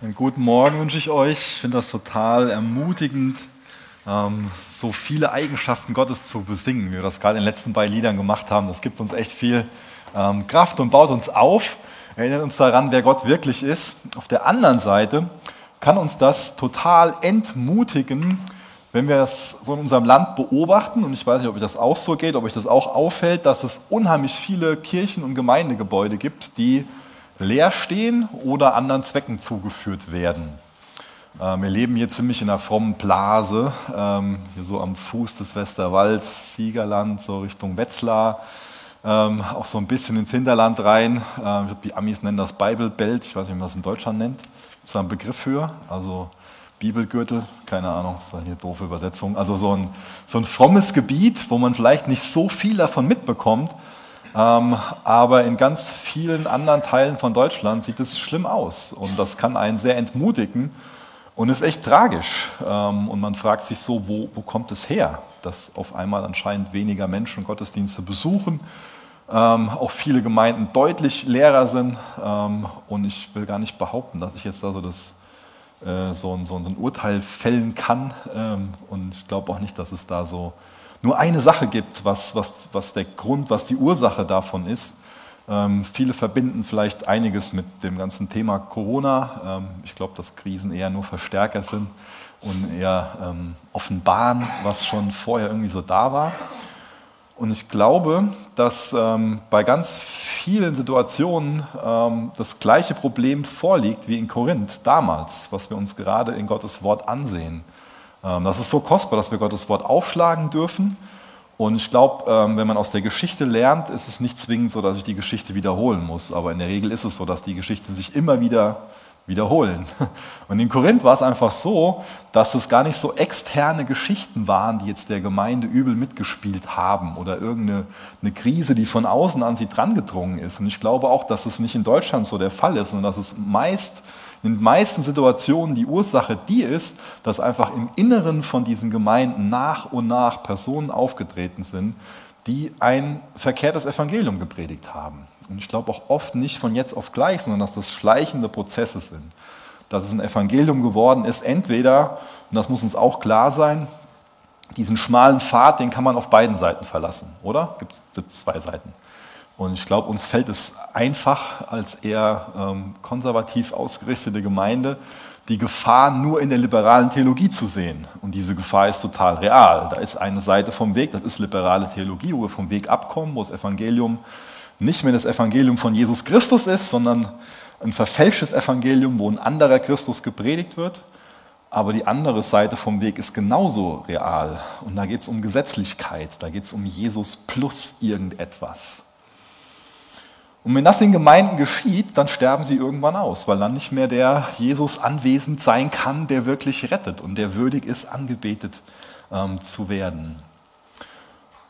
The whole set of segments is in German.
Einen guten Morgen wünsche ich euch. Ich finde das total ermutigend, ähm, so viele Eigenschaften Gottes zu besingen, wie wir das gerade in den letzten beiden Liedern gemacht haben. Das gibt uns echt viel ähm, Kraft und baut uns auf, erinnert uns daran, wer Gott wirklich ist. Auf der anderen Seite kann uns das total entmutigen, wenn wir das so in unserem Land beobachten, und ich weiß nicht, ob euch das auch so geht, ob euch das auch auffällt, dass es unheimlich viele Kirchen und Gemeindegebäude gibt, die leer stehen oder anderen Zwecken zugeführt werden. Ähm, wir leben hier ziemlich in einer frommen Blase, ähm, hier so am Fuß des Westerwalds, Siegerland, so Richtung Wetzlar, ähm, auch so ein bisschen ins Hinterland rein. ich glaube, die Amis nennen das Bible Belt, ich weiß nicht, wie man das in Deutschland nennt. Gibt es da einen Begriff für? Also Bibelgürtel, keine Ahnung, das war eine doofe Übersetzung. Also so ein, so ein frommes Gebiet, wo man vielleicht nicht so viel davon mitbekommt, aber in ganz vielen anderen Teilen von Deutschland sieht es schlimm aus und das kann einen sehr entmutigen und ist echt tragisch. Ähm, und man fragt sich so, wo, wo kommt es her, dass auf einmal anscheinend weniger Menschen Gottesdienste besuchen, ähm, auch viele Gemeinden deutlich leerer sind und ich will gar nicht behaupten, dass ich jetzt da so das äh, so ein, so ein Urteil fällen kann und ich glaube auch nicht, dass es da so nur eine Sache gibt, was, was, was der Grund, was die Ursache davon ist. Ähm, viele verbinden vielleicht einiges mit dem ganzen Thema Corona. Ähm, ich glaube, dass Krisen eher nur Verstärker sind und eher ähm, offenbaren, was schon vorher irgendwie so da war. Und ich glaube, dass ähm, bei ganz vielen Situationen ähm, das gleiche Problem vorliegt wie in Korinth damals, was wir uns gerade in Gottes Wort ansehen. Ähm, das ist so kostbar, dass wir Gottes Wort aufschlagen dürfen. Und ich glaube, ähm, wenn man aus der Geschichte lernt, ist es nicht zwingend so, dass ich die Geschichte wiederholen muss. Aber in der Regel ist es so, dass die Geschichten sich immer wieder wiederholen. Und in Korinth war es einfach so, dass es gar nicht so externe Geschichten waren, die jetzt der Gemeinde übel mitgespielt haben oder irgendeine eine Krise, die von außen an sie drangedrungen ist. Und ich glaube auch, dass es nicht in Deutschland so der Fall ist, sondern dass es meist in den meisten Situationen die Ursache die ist, dass einfach im Inneren von diesen Gemeinden nach und nach Personen aufgetreten sind, die ein verkehrtes Evangelium gepredigt haben. Und ich glaube auch oft nicht von jetzt auf gleich, sondern dass das schleichende Prozesse sind. Dass es ein Evangelium geworden ist, entweder, und das muss uns auch klar sein, diesen schmalen Pfad, den kann man auf beiden Seiten verlassen, oder? Gibt es zwei Seiten. Und ich glaube, uns fällt es einfach als eher ähm, konservativ ausgerichtete Gemeinde, die Gefahr nur in der liberalen Theologie zu sehen. Und diese Gefahr ist total real. Da ist eine Seite vom Weg, das ist liberale Theologie, wo wir vom Weg abkommen, wo das Evangelium nicht mehr das Evangelium von Jesus Christus ist, sondern ein verfälschtes Evangelium, wo ein anderer Christus gepredigt wird. Aber die andere Seite vom Weg ist genauso real. Und da geht es um Gesetzlichkeit, da geht es um Jesus plus irgendetwas. Und wenn das in Gemeinden geschieht, dann sterben sie irgendwann aus, weil dann nicht mehr der Jesus anwesend sein kann, der wirklich rettet und der würdig ist, angebetet ähm, zu werden.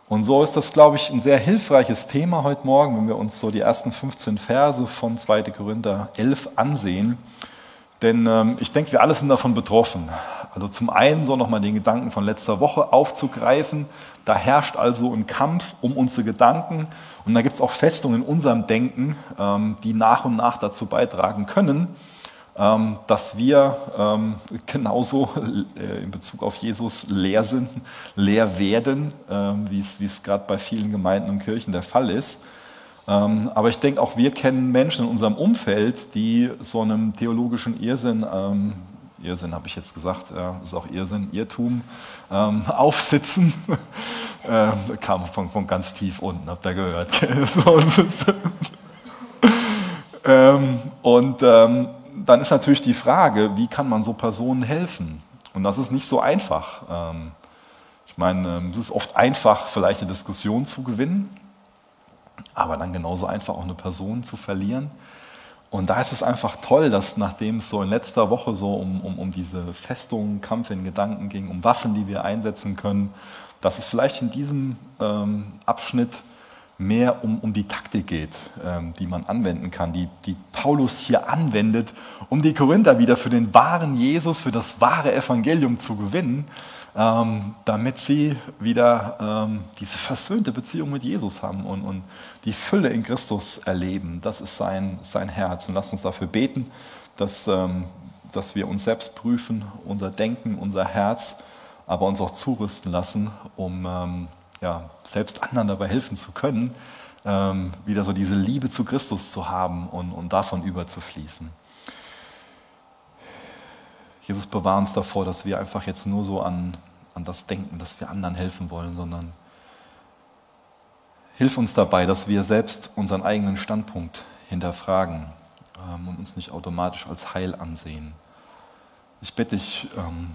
Und so ist das, glaube ich, ein sehr hilfreiches Thema heute Morgen, wenn wir uns so die ersten 15 Verse von 2. Korinther 11 ansehen. Denn ähm, ich denke, wir alle sind davon betroffen. Also zum einen so nochmal den Gedanken von letzter Woche aufzugreifen. Da herrscht also ein Kampf um unsere Gedanken und da gibt es auch Festungen in unserem Denken, ähm, die nach und nach dazu beitragen können, ähm, dass wir ähm, genauso äh, in Bezug auf Jesus leer sind, leer werden, wie es gerade bei vielen Gemeinden und Kirchen der Fall ist. Aber ich denke, auch wir kennen Menschen in unserem Umfeld, die so einem theologischen Irrsinn Irrsinn habe ich jetzt gesagt, ja, ist auch Irrsinn, Irrtum, ähm, aufsitzen. ähm, kam von, von ganz tief unten, habt ihr gehört. ähm, und ähm, dann ist natürlich die Frage, wie kann man so Personen helfen? Und das ist nicht so einfach. Ähm, ich meine, ähm, es ist oft einfach, vielleicht eine Diskussion zu gewinnen, aber dann genauso einfach auch eine Person zu verlieren. Und da ist es einfach toll, dass nachdem es so in letzter Woche so um, um, um diese Festung, Kampf in Gedanken ging, um Waffen, die wir einsetzen können, dass es vielleicht in diesem ähm, Abschnitt mehr um, um die Taktik geht, ähm, die man anwenden kann, die, die Paulus hier anwendet, um die Korinther wieder für den wahren Jesus, für das wahre Evangelium zu gewinnen ähm, damit sie wieder ähm, diese versöhnte Beziehung mit Jesus haben und, und die Fülle in Christus erleben. Das ist sein, sein Herz. Und lasst uns dafür beten, dass ähm, dass wir uns selbst prüfen, unser Denken, unser Herz, aber uns auch zurüsten lassen, um ähm, ja, selbst anderen dabei helfen zu können, ähm, wieder so diese Liebe zu Christus zu haben und, und davon überzufließen. Jesus bewahrt uns davor, dass wir einfach jetzt nur so an, an das denken, dass wir anderen helfen wollen, sondern hilf uns dabei, dass wir selbst unseren eigenen Standpunkt hinterfragen ähm, und uns nicht automatisch als Heil ansehen. Ich bitte dich ähm,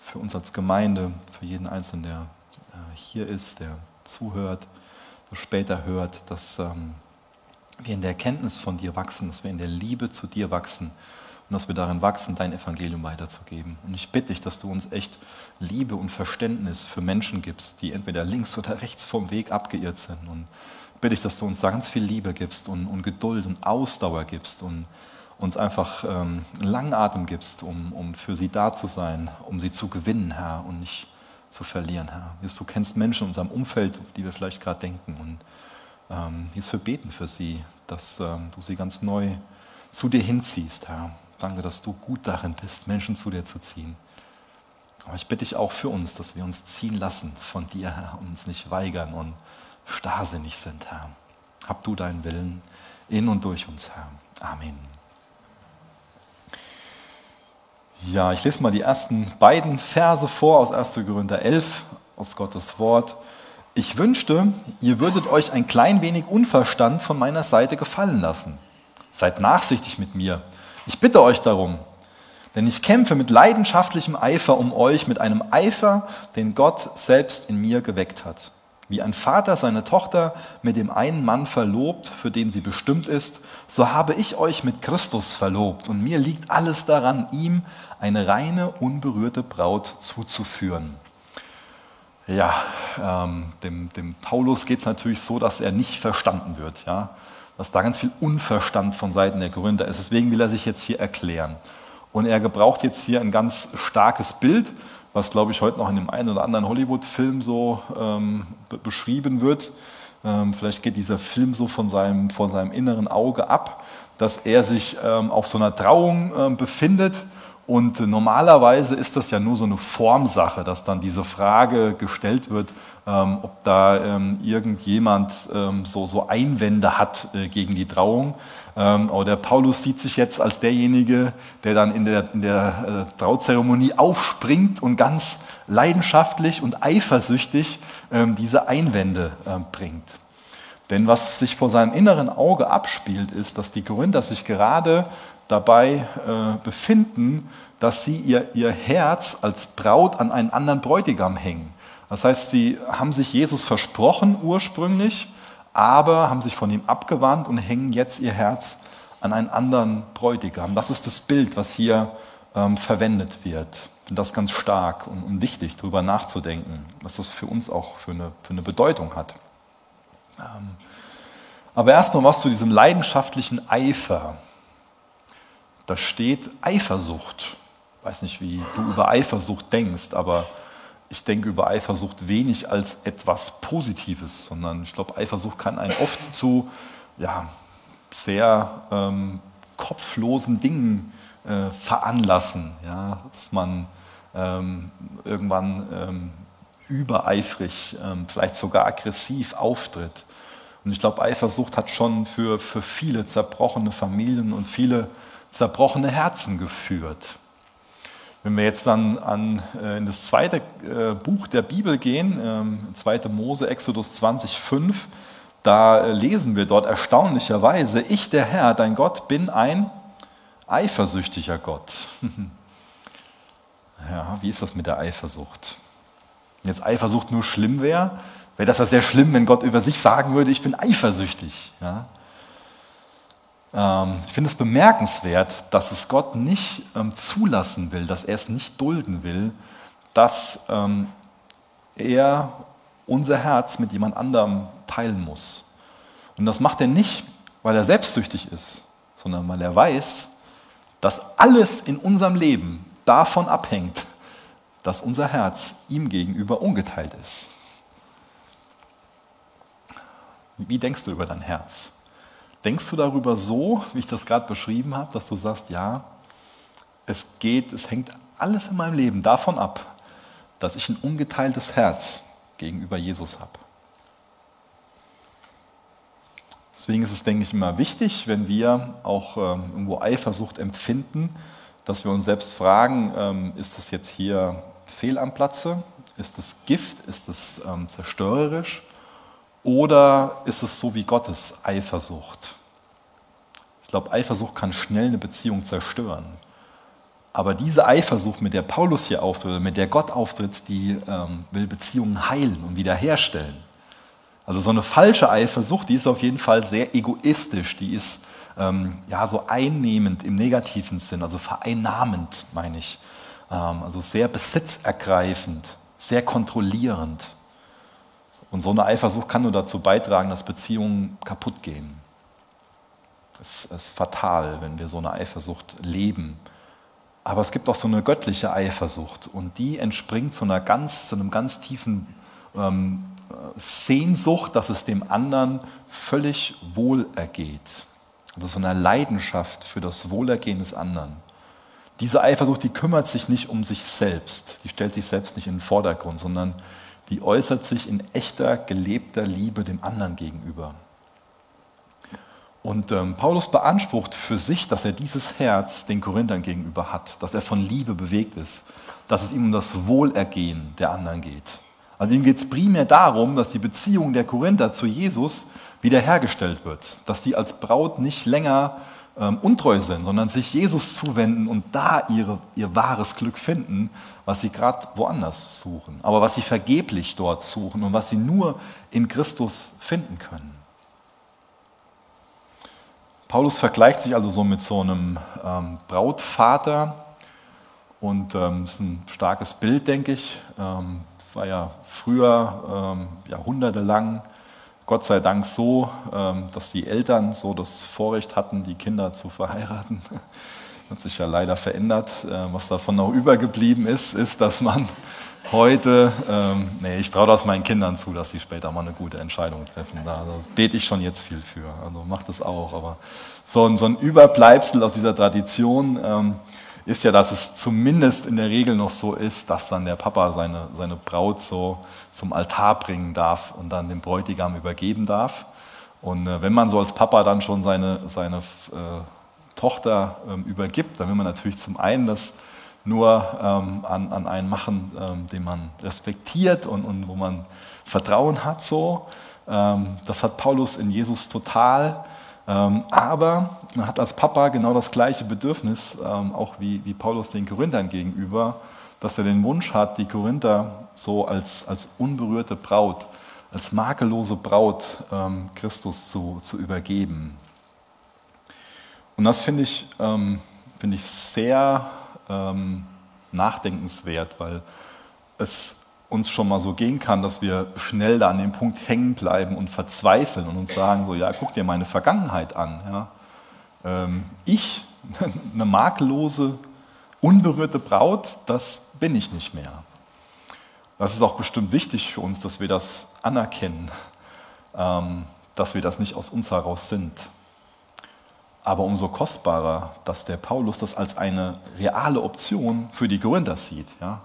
für uns als Gemeinde, für jeden Einzelnen, der äh, hier ist, der zuhört, so später hört, dass ähm, wir in der Erkenntnis von dir wachsen, dass wir in der Liebe zu dir wachsen und dass wir darin wachsen, dein Evangelium weiterzugeben. Und ich bitte dich, dass du uns echt Liebe und Verständnis für Menschen gibst, die entweder links oder rechts vom Weg abgeirrt sind. Und bitte ich, dass du uns da ganz viel Liebe gibst und, und Geduld und Ausdauer gibst und uns einfach ähm, langen Atem gibst, um, um für sie da zu sein, um sie zu gewinnen, Herr, und nicht zu verlieren, Herr. Du kennst Menschen in unserem Umfeld, auf die wir vielleicht gerade denken. Und ähm, Jesus, wir beten für sie, dass ähm, du sie ganz neu zu dir hinziehst, Herr. Danke, dass du gut darin bist, Menschen zu dir zu ziehen. Aber ich bitte dich auch für uns, dass wir uns ziehen lassen von dir, Herr, und uns nicht weigern und starrsinnig sind, Herr. Hab du deinen Willen in und durch uns, Herr. Amen. Ja, ich lese mal die ersten beiden Verse vor aus 1. Korinther 11 aus Gottes Wort. Ich wünschte, ihr würdet euch ein klein wenig Unverstand von meiner Seite gefallen lassen. Seid nachsichtig mit mir. Ich bitte euch darum, denn ich kämpfe mit leidenschaftlichem Eifer um euch, mit einem Eifer, den Gott selbst in mir geweckt hat. Wie ein Vater seine Tochter mit dem einen Mann verlobt, für den sie bestimmt ist, so habe ich euch mit Christus verlobt und mir liegt alles daran, ihm eine reine, unberührte Braut zuzuführen. Ja, ähm, dem, dem Paulus geht es natürlich so, dass er nicht verstanden wird, ja, dass da ganz viel Unverstand von Seiten der Gründer ist. Deswegen will er sich jetzt hier erklären. Und er gebraucht jetzt hier ein ganz starkes Bild, was, glaube ich, heute noch in dem einen oder anderen Hollywood-Film so ähm, beschrieben wird. Ähm, vielleicht geht dieser Film so von seinem, von seinem inneren Auge ab, dass er sich ähm, auf so einer Trauung ähm, befindet. Und normalerweise ist das ja nur so eine Formsache, dass dann diese Frage gestellt wird, ähm, ob da ähm, irgendjemand ähm, so, so Einwände hat äh, gegen die Trauung. Ähm, aber der Paulus sieht sich jetzt als derjenige, der dann in der, in der äh, Trauzeremonie aufspringt und ganz leidenschaftlich und eifersüchtig ähm, diese Einwände äh, bringt. Denn was sich vor seinem inneren Auge abspielt, ist, dass die Korinther sich gerade dabei äh, befinden, dass sie ihr, ihr Herz als Braut an einen anderen Bräutigam hängen. Das heißt, sie haben sich Jesus versprochen ursprünglich, aber haben sich von ihm abgewandt und hängen jetzt ihr Herz an einen anderen Bräutigam. Das ist das Bild, was hier ähm, verwendet wird. Finde das ganz stark und, und wichtig, darüber nachzudenken, was das für uns auch für eine, für eine Bedeutung hat. Ähm, aber erstmal was zu diesem leidenschaftlichen Eifer. Da steht Eifersucht. Weiß nicht, wie du über Eifersucht denkst, aber ich denke über Eifersucht wenig als etwas Positives, sondern ich glaube, Eifersucht kann einen oft zu ja, sehr ähm, kopflosen Dingen äh, veranlassen, ja, dass man ähm, irgendwann ähm, übereifrig, ähm, vielleicht sogar aggressiv auftritt. Und ich glaube, Eifersucht hat schon für, für viele zerbrochene Familien und viele zerbrochene Herzen geführt. Wenn wir jetzt dann an, äh, in das zweite äh, Buch der Bibel gehen, ähm, 2. Mose, Exodus 20, 5, da äh, lesen wir dort erstaunlicherweise, ich der Herr, dein Gott, bin ein eifersüchtiger Gott. ja, wie ist das mit der Eifersucht? Wenn jetzt Eifersucht nur schlimm wäre, wäre das ja sehr schlimm, wenn Gott über sich sagen würde, ich bin eifersüchtig. Ja? Ähm, ich finde es bemerkenswert, dass es Gott nicht ähm, zulassen will, dass er es nicht dulden will, dass ähm, er unser Herz mit jemand anderem teilen muss. Und das macht er nicht, weil er selbstsüchtig ist, sondern weil er weiß, dass alles in unserem Leben davon abhängt, dass unser Herz ihm gegenüber ungeteilt ist. Wie denkst du über dein Herz? Denkst du darüber so, wie ich das gerade beschrieben habe, dass du sagst, ja, es geht, es hängt alles in meinem Leben davon ab, dass ich ein ungeteiltes Herz gegenüber Jesus habe. Deswegen ist es, denke ich, immer wichtig, wenn wir auch ähm, irgendwo Eifersucht empfinden, dass wir uns selbst fragen, ähm, ist das jetzt hier fehl am Platze? Ist das Gift? Ist das ähm, zerstörerisch? Oder ist es so wie Gottes Eifersucht? Ich glaube, Eifersucht kann schnell eine Beziehung zerstören. Aber diese Eifersucht, mit der Paulus hier auftritt, mit der Gott auftritt, die ähm, will Beziehungen heilen und wiederherstellen. Also so eine falsche Eifersucht, die ist auf jeden Fall sehr egoistisch, die ist ähm, ja so einnehmend im negativen Sinn, also vereinnahmend, meine ich. Ähm, also sehr besitzergreifend, sehr kontrollierend. Und so eine Eifersucht kann nur dazu beitragen, dass Beziehungen kaputt gehen. Es ist fatal, wenn wir so eine Eifersucht leben. Aber es gibt auch so eine göttliche Eifersucht und die entspringt zu, einer ganz, zu einem ganz tiefen ähm, Sehnsucht, dass es dem anderen völlig wohl ergeht. Also so eine Leidenschaft für das Wohlergehen des anderen. Diese Eifersucht, die kümmert sich nicht um sich selbst, die stellt sich selbst nicht in den Vordergrund, sondern die äußert sich in echter, gelebter Liebe dem anderen gegenüber. Und ähm, Paulus beansprucht für sich, dass er dieses Herz den Korinthern gegenüber hat, dass er von Liebe bewegt ist, dass es ihm um das Wohlergehen der anderen geht. Also ihm geht es primär darum, dass die Beziehung der Korinther zu Jesus wiederhergestellt wird, dass sie als Braut nicht länger ähm, untreu sind, sondern sich Jesus zuwenden und da ihre, ihr wahres Glück finden, was sie gerade woanders suchen, aber was sie vergeblich dort suchen und was sie nur in Christus finden können. Paulus vergleicht sich also so mit so einem ähm, Brautvater und ähm, ist ein starkes Bild, denke ich. Ähm, war ja früher ähm, jahrhundertelang Gott sei Dank so, ähm, dass die Eltern so das Vorrecht hatten, die Kinder zu verheiraten. Hat sich ja leider verändert. Äh, was davon noch übergeblieben ist, ist, dass man heute, ähm, nee, ich traue das meinen Kindern zu, dass sie später mal eine gute Entscheidung treffen. Da bete ich schon jetzt viel für. Also macht es auch. Aber so ein, Überbleibsel aus dieser Tradition ähm, ist ja, dass es zumindest in der Regel noch so ist, dass dann der Papa seine, seine Braut so zum Altar bringen darf und dann dem Bräutigam übergeben darf. Und äh, wenn man so als Papa dann schon seine, seine äh, Tochter ähm, übergibt, dann will man natürlich zum einen das nur ähm, an, an einen machen, ähm, den man respektiert und, und wo man Vertrauen hat. So. Ähm, das hat Paulus in Jesus total. Ähm, aber man hat als Papa genau das gleiche Bedürfnis, ähm, auch wie, wie Paulus den Korinthern gegenüber, dass er den Wunsch hat, die Korinther so als, als unberührte Braut, als makellose Braut ähm, Christus zu, zu übergeben. Und das finde ich, find ich sehr ähm, nachdenkenswert, weil es uns schon mal so gehen kann, dass wir schnell da an dem Punkt hängen bleiben und verzweifeln und uns sagen, so ja, guck dir meine Vergangenheit an. Ja. Ähm, ich, eine makellose, unberührte Braut, das bin ich nicht mehr. Das ist auch bestimmt wichtig für uns, dass wir das anerkennen, ähm, dass wir das nicht aus uns heraus sind. Aber umso kostbarer, dass der Paulus das als eine reale Option für die Korinther sieht. Ja?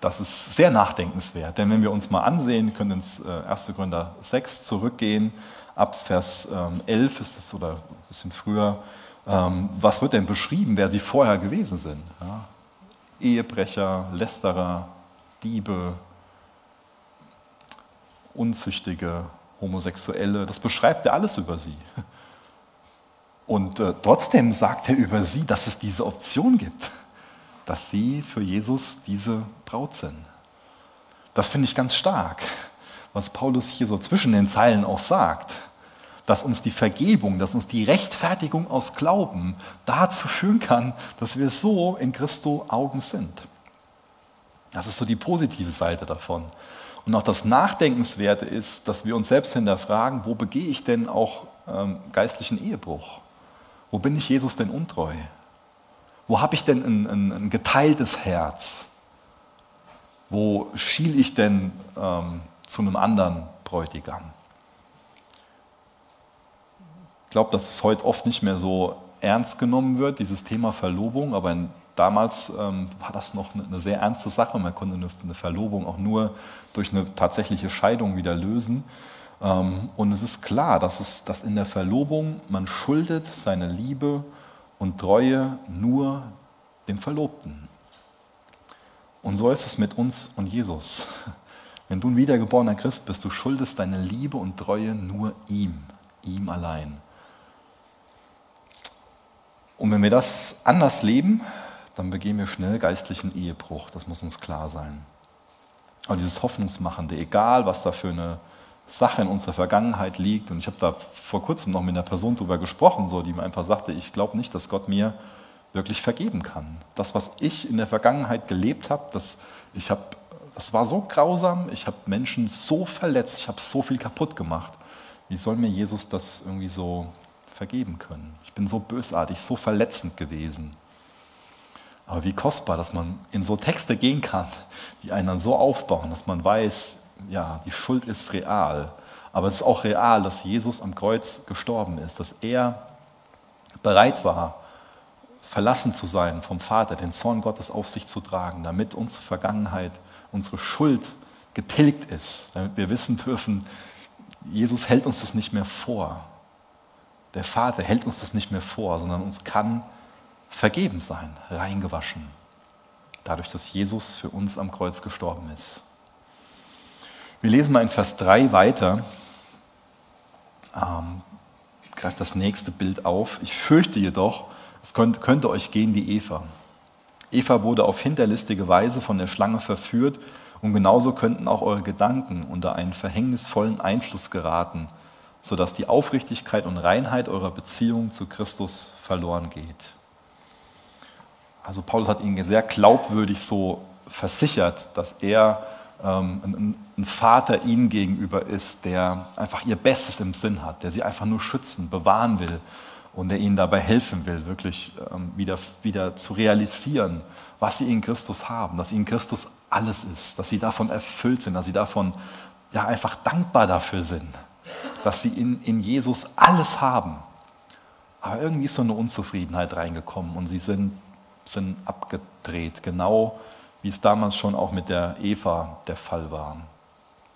Das ist sehr nachdenkenswert, denn wenn wir uns mal ansehen, können ins 1. Äh, Korinther 6 zurückgehen, ab Vers 11 ähm, ist es oder ein bisschen früher, ähm, was wird denn beschrieben, wer sie vorher gewesen sind? Ja? Ehebrecher, Lästerer, Diebe, Unzüchtige, Homosexuelle, das beschreibt er alles über sie. Und äh, trotzdem sagt er über sie, dass es diese Option gibt, dass sie für Jesus diese Braut sind. Das finde ich ganz stark, was Paulus hier so zwischen den Zeilen auch sagt, dass uns die Vergebung, dass uns die Rechtfertigung aus Glauben dazu führen kann, dass wir so in Christo Augen sind. Das ist so die positive Seite davon. Und auch das Nachdenkenswerte ist, dass wir uns selbst hinterfragen, wo begehe ich denn auch ähm, geistlichen Ehebruch? Wo bin ich Jesus denn untreu? Wo habe ich denn ein, ein, ein, geteiltes Herz? Wo schiel ich denn ähm, zu einem anderen Bräutigam? Ich glaube, das ist heute oft nicht mehr so ernst genommen wird, dieses Thema Verlobung, aber in, damals ähm, war das noch eine, eine, sehr ernste Sache. Man konnte eine, eine, Verlobung auch nur durch eine tatsächliche Scheidung wieder lösen. Ähm, und es ist klar, dass, es, dass in der Verlobung man schuldet seine Liebe und Treue nur dem Verlobten. Und so ist es mit uns und Jesus. Wenn du ein wiedergeborener Christ bist, du schuldest deine Liebe und Treue nur ihm, ihm allein. Und wenn wir das anders leben, dann begehen wir schnell geistlichen Ehebruch. Das muss uns klar sein. Aber dieses Hoffnungsmachende, egal was da für eine Sache in unserer Vergangenheit liegt, und ich habe da vor kurzem noch mit einer Person darüber gesprochen, so, die mir einfach sagte, ich glaube nicht, dass Gott mir wirklich vergeben kann. Das, was ich in der Vergangenheit gelebt habe, das, ich habe, das war so grausam, ich habe Menschen so verletzt, ich habe so viel kaputt gemacht. Wie soll mir Jesus das irgendwie so vergeben können? Ich bin so bösartig, so verletzend gewesen. Aber wie kostbar, dass man in so Texte gehen kann, die einen dann so aufbauen, dass man weiß, ja, die Schuld ist real. Aber es ist auch real, dass Jesus am Kreuz gestorben ist, dass er bereit war, verlassen zu sein vom Vater, den Zorn Gottes auf sich zu tragen, damit unsere Vergangenheit, unsere Schuld getilgt ist, damit wir wissen dürfen, Jesus hält uns das nicht mehr vor. Der Vater hält uns das nicht mehr vor, sondern uns kann vergeben sein, reingewaschen, dadurch, dass Jesus für uns am Kreuz gestorben ist. Wir lesen mal in Vers 3 weiter. Ähm, greift das nächste Bild auf. Ich fürchte jedoch, es könnte, könnte euch gehen wie Eva. Eva wurde auf hinterlistige Weise von der Schlange verführt und genauso könnten auch eure Gedanken unter einen verhängnisvollen Einfluss geraten, sodass die Aufrichtigkeit und Reinheit eurer Beziehung zu Christus verloren geht. Also Paulus hat ihnen sehr glaubwürdig so versichert, dass er ähm, ein, ein Vater ihnen gegenüber ist, der einfach ihr Bestes im Sinn hat, der sie einfach nur schützen, bewahren will und der ihnen dabei helfen will, wirklich ähm, wieder, wieder zu realisieren, was sie in Christus haben, dass ihnen Christus alles ist, dass sie davon erfüllt sind, dass sie davon ja, einfach dankbar dafür sind, dass sie in, in Jesus alles haben. Aber irgendwie ist so eine Unzufriedenheit reingekommen und sie sind, sind abgedreht, genau wie es damals schon auch mit der Eva der Fall war.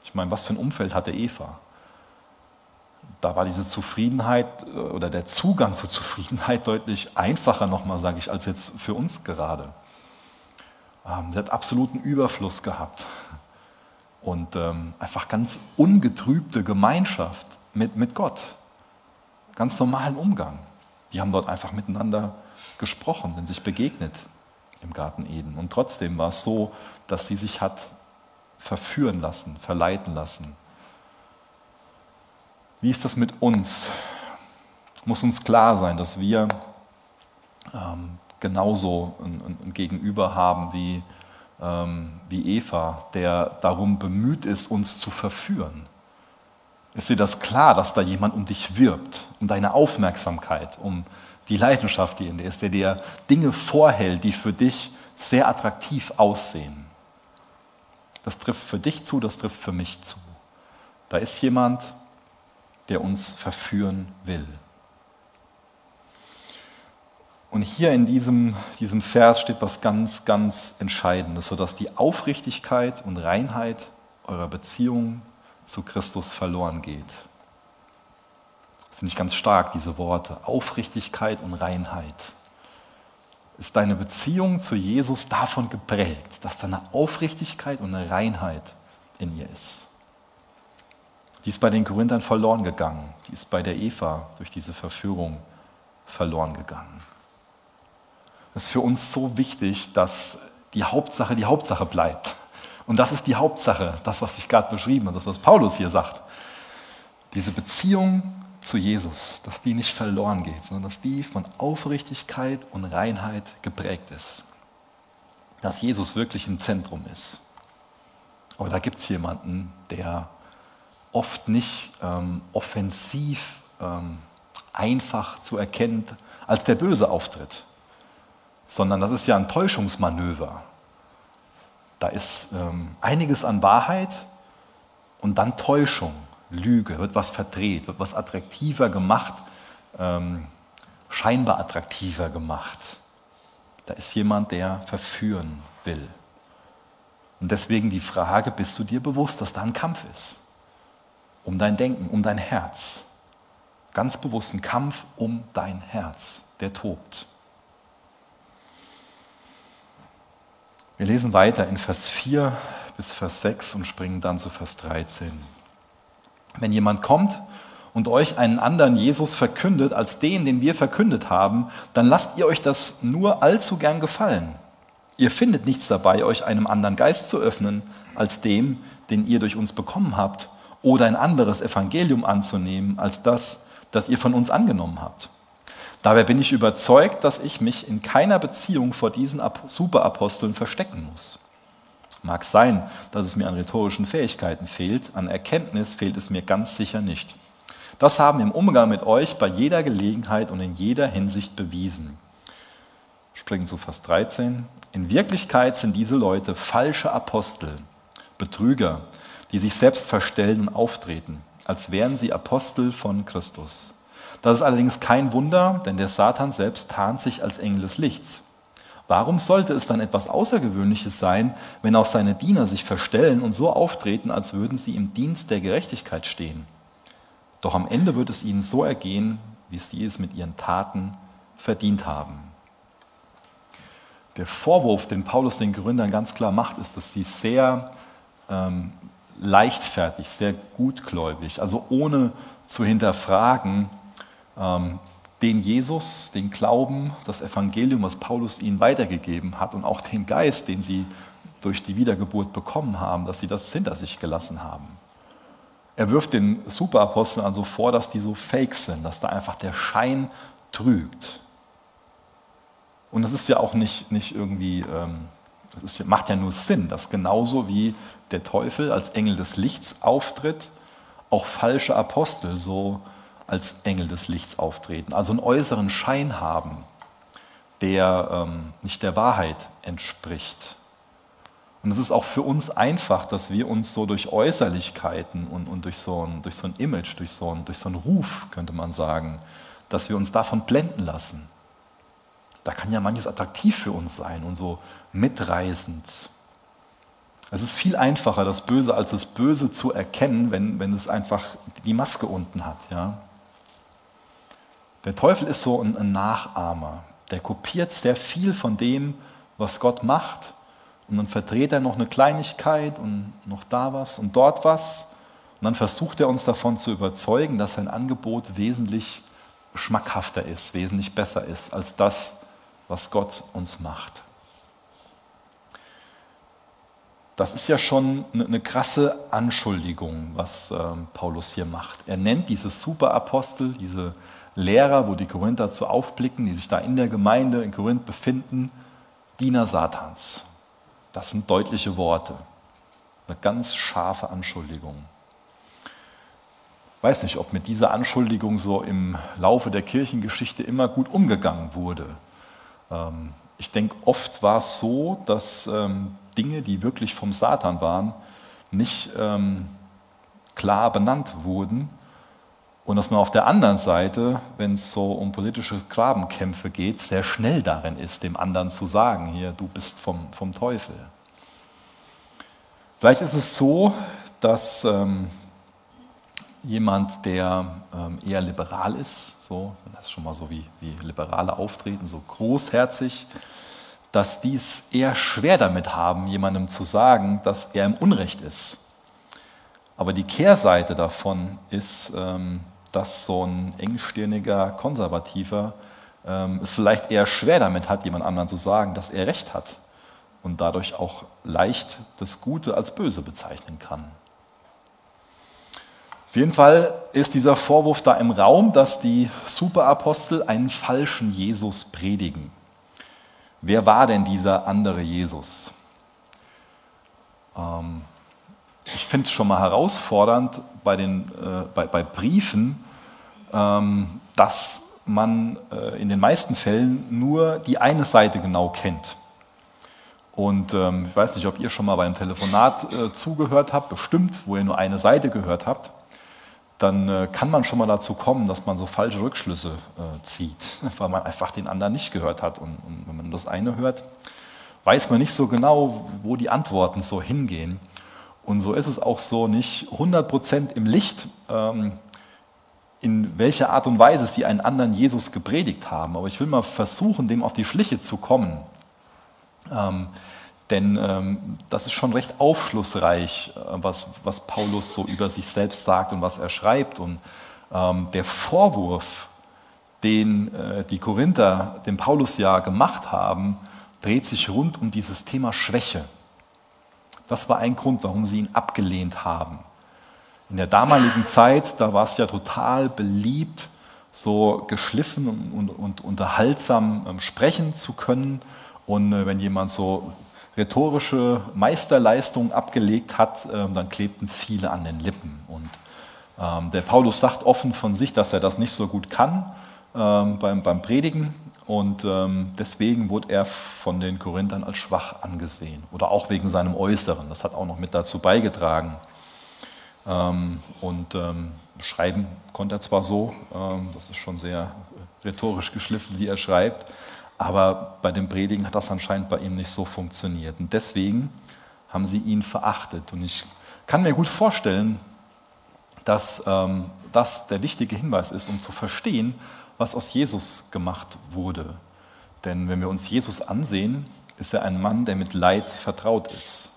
Ich meine, was für ein Umfeld hatte Eva? Da war diese Zufriedenheit äh, oder der Zugang zur Zufriedenheit deutlich einfacher nochmal, sage ich, als jetzt für uns gerade. Ähm, sie hat absoluten Überfluss gehabt und ähm, einfach ganz ungetrübte Gemeinschaft mit, mit Gott. Ganz normalen Umgang. Die haben dort einfach miteinander gesprochen, sind sich begegnet im Garten Eden. Und trotzdem war es so, dass sie sich hat verführen lassen, verleiten lassen wie ist das mit uns? Muss uns klar sein, dass wir ähm, genauso ein, ein, Gegenüber haben wie, ähm, wie Eva, der darum bemüht ist, uns zu verführen. Ist dir das klar, dass da jemand um dich wirbt, um deine Aufmerksamkeit, um die Leidenschaft, die in dir ist, der dir Dinge vorhält, die für dich sehr attraktiv aussehen? Das trifft für dich zu, das trifft für mich zu. Da ist jemand, der uns verführen will. Und hier in diesem, diesem Vers steht was ganz, ganz Entscheidendes, sodass die Aufrichtigkeit und Reinheit eurer Beziehung zu Christus verloren geht. Das finde ich ganz stark, diese Worte. Aufrichtigkeit und Reinheit. Ist deine Beziehung zu Jesus davon geprägt, dass da eine Aufrichtigkeit und eine Reinheit in ihr ist? Die ist bei den Korinthern verloren gegangen. Die ist bei der Eva durch diese Verführung verloren gegangen. Es ist für uns so wichtig, dass die Hauptsache die Hauptsache bleibt. Und das ist die Hauptsache, das, was ich gerade beschrieben habe, das, was Paulus hier sagt. Diese Beziehung zu Jesus, dass die nicht verloren geht, sondern dass die von Aufrichtigkeit und Reinheit geprägt ist. Dass Jesus wirklich im Zentrum ist. Aber da gibt es jemanden, der oft nicht ähm, offensiv ähm, einfach zu erkennen als der Böse auftritt, sondern das ist ja ein Täuschungsmanöver. Da ist ähm, einiges an Wahrheit und dann Täuschung, Lüge, wird was verdreht, wird was attraktiver gemacht, ähm, scheinbar attraktiver gemacht. Da ist jemand, der verführen will. Und deswegen die Frage, bist du dir bewusst, dass da ein Kampf ist? Um dein Denken, um dein Herz. Ganz bewusst ein Kampf um dein Herz, der tobt. Wir lesen weiter in Vers 4 bis Vers 6 und springen dann zu Vers 13. Wenn jemand kommt und euch einen anderen Jesus verkündet als den, den wir verkündet haben, dann lasst ihr euch das nur allzu gern gefallen. Ihr findet nichts dabei, euch einem anderen Geist zu öffnen als dem, den ihr durch uns bekommen habt, oder ein anderes Evangelium anzunehmen als das, das ihr von uns angenommen habt. Dabei bin ich überzeugt, dass ich mich in keiner Beziehung vor diesen Superaposteln verstecken muss. Mag sein, dass es mir an rhetorischen Fähigkeiten fehlt, an Erkenntnis fehlt es mir ganz sicher nicht. Das haben im Umgang mit euch bei jeder Gelegenheit und in jeder Hinsicht bewiesen. Springen zu Vers 13. In Wirklichkeit sind diese Leute falsche Apostel, Betrüger, die sich selbst verstellen und auftreten, als wären sie Apostel von Christus. Das ist allerdings kein Wunder, denn der Satan selbst tarnt sich als Engel des Lichts. Warum sollte es dann etwas Außergewöhnliches sein, wenn auch seine Diener sich verstellen und so auftreten, als würden sie im Dienst der Gerechtigkeit stehen? Doch am Ende wird es ihnen so ergehen, wie sie es mit ihren Taten verdient haben. Der Vorwurf, den Paulus den Gründern ganz klar macht, ist, dass sie sehr ähm, leichtfertig, sehr gutgläubig, also ohne zu hinterfragen, ähm, den Jesus, den Glauben, das Evangelium, was Paulus ihnen weitergegeben hat und auch den Geist, den sie durch die Wiedergeburt bekommen haben, dass sie das hinter sich gelassen haben. Er wirft den Superaposteln also vor, dass die so fake sind, dass da einfach der Schein trügt. Und das ist ja auch nicht, nicht irgendwie, ähm, das ist, macht ja nur Sinn, dass genauso wie der Teufel als Engel des Lichts auftritt, auch falsche Apostel so als Engel des Lichts auftreten, also einen äußeren Schein haben, der ähm, nicht der Wahrheit entspricht. Und es ist auch für uns einfach, dass wir uns so durch Äußerlichkeiten und, und durch, so ein, durch so ein Image, durch so, ein, durch so einen Ruf, könnte man sagen, dass wir uns davon blenden lassen. Da kann ja manches attraktiv für uns sein und so mitreißend. Es ist viel einfacher, das Böse als das Böse zu erkennen, wenn, wenn es einfach die Maske unten hat. Ja? Der Teufel ist so ein, Nachahmer. Der kopiert sehr viel von dem, was Gott macht. Und dann verdreht er noch eine Kleinigkeit und noch da was und dort was. Und dann versucht er uns davon zu überzeugen, dass sein Angebot wesentlich schmackhafter ist, wesentlich besser ist als das, was Gott uns macht. Das ist ja schon eine krasse Anschuldigung, was ähm, Paulus hier macht. Er nennt diese Superapostel, diese Lehrer, wo die Korinther zu aufblicken, die sich da in der Gemeinde in Korinth befinden, Diener Satans. Das sind deutliche Worte. Eine ganz scharfe Anschuldigung. Ich weiß nicht, ob mit dieser Anschuldigung so im Laufe der Kirchengeschichte immer gut umgegangen wurde. Ähm, ich denke, oft war es so, dass ähm, Dinge, die wirklich vom Satan waren, nicht ähm, klar benannt wurden und dass man auf der anderen Seite, wenn es so um politische Grabenkämpfe geht, sehr schnell darin ist, dem anderen zu sagen, hier, du bist vom, vom Teufel. Vielleicht ist es so, dass ähm, jemand, der ähm, eher liberal ist, so, das ist schon mal so wie, wie Liberale auftreten, so großherzig, dass dies eher schwer damit haben, jemandem zu sagen, dass er im Unrecht ist. Aber die Kehrseite davon ist, ähm, dass so ein engstirniger Konservativer ähm, es vielleicht eher schwer damit hat, jemand anderen zu sagen, dass er recht hat und dadurch auch leicht das Gute als böse bezeichnen kann. Auf jeden Fall ist dieser Vorwurf da im Raum, dass die Superapostel einen falschen Jesus predigen. Wer war denn dieser andere Jesus? Ähm, ich finde es schon mal herausfordernd bei, den, äh, bei, bei Briefen, ähm, dass man äh, in den meisten Fällen nur die eine Seite genau kennt. Und ähm, ich weiß nicht, ob ihr schon mal beim Telefonat äh, zugehört habt, bestimmt, wo ihr nur eine Seite gehört habt. Dann äh, kann man schon mal dazu kommen, dass man so falsche Rückschlüsse äh, zieht, weil man einfach den anderen nicht gehört hat. Und, wenn man das eine hört, weiß man nicht so genau, wo die Antworten so hingehen. Und so ist es auch so nicht 100% im Licht, ähm, in welcher Art und Weise sie einen anderen Jesus gepredigt haben. Aber ich will mal versuchen, dem auf die Schliche zu kommen. Ähm, denn ähm, das ist schon recht aufschlussreich, äh, was, was Paulus so über sich selbst sagt und was er schreibt. Und ähm, der Vorwurf, den äh, die Korinther dem Paulus ja gemacht haben, dreht sich rund um dieses Thema Schwäche. Das war ein Grund, warum sie ihn abgelehnt haben. In der damaligen Zeit, da war es ja total beliebt, so geschliffen und, und, und unterhaltsam ähm, sprechen zu können. Und äh, wenn jemand so rhetorische Meisterleistung abgelegt hat, ähm, dann klebten viele an den Lippen. Und ähm, der Paulus sagt offen von sich, dass er das nicht so gut kann ähm, beim, Predigen. Und deswegen wurde er von den Korinthern als schwach angesehen. Oder auch wegen seinem Äußeren. Das hat auch noch mit dazu beigetragen. und schreiben konnte er zwar so, das ist schon sehr rhetorisch geschliffen, wie er schreibt, aber bei dem Predigen hat das anscheinend bei ihm nicht so funktioniert. Und deswegen haben sie ihn verachtet. Und ich kann mir gut vorstellen, dass ähm, das der wichtige Hinweis ist, um zu verstehen, was aus Jesus gemacht wurde. Denn wenn wir uns Jesus ansehen, ist er ein Mann, der mit Leid vertraut ist.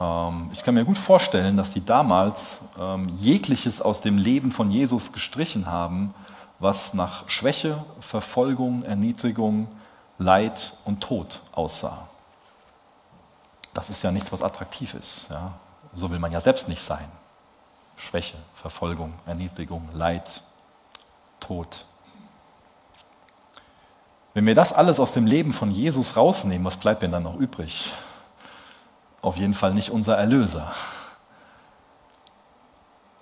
Ähm, ich kann mir gut vorstellen, dass die damals ähm, jegliches aus dem Leben von Jesus gestrichen haben, was nach Schwäche, Verfolgung, Erniedrigung, Leid und Tod aussah. Das ist ja nichts, was attraktiv ist. Ja? So will man ja selbst nicht sein. Schwäche, Verfolgung, Erniedrigung, Leid, Tod. Wenn wir das alles aus dem Leben von Jesus rausnehmen, was bleibt denn dann noch übrig? Auf jeden Fall nicht unser Erlöser.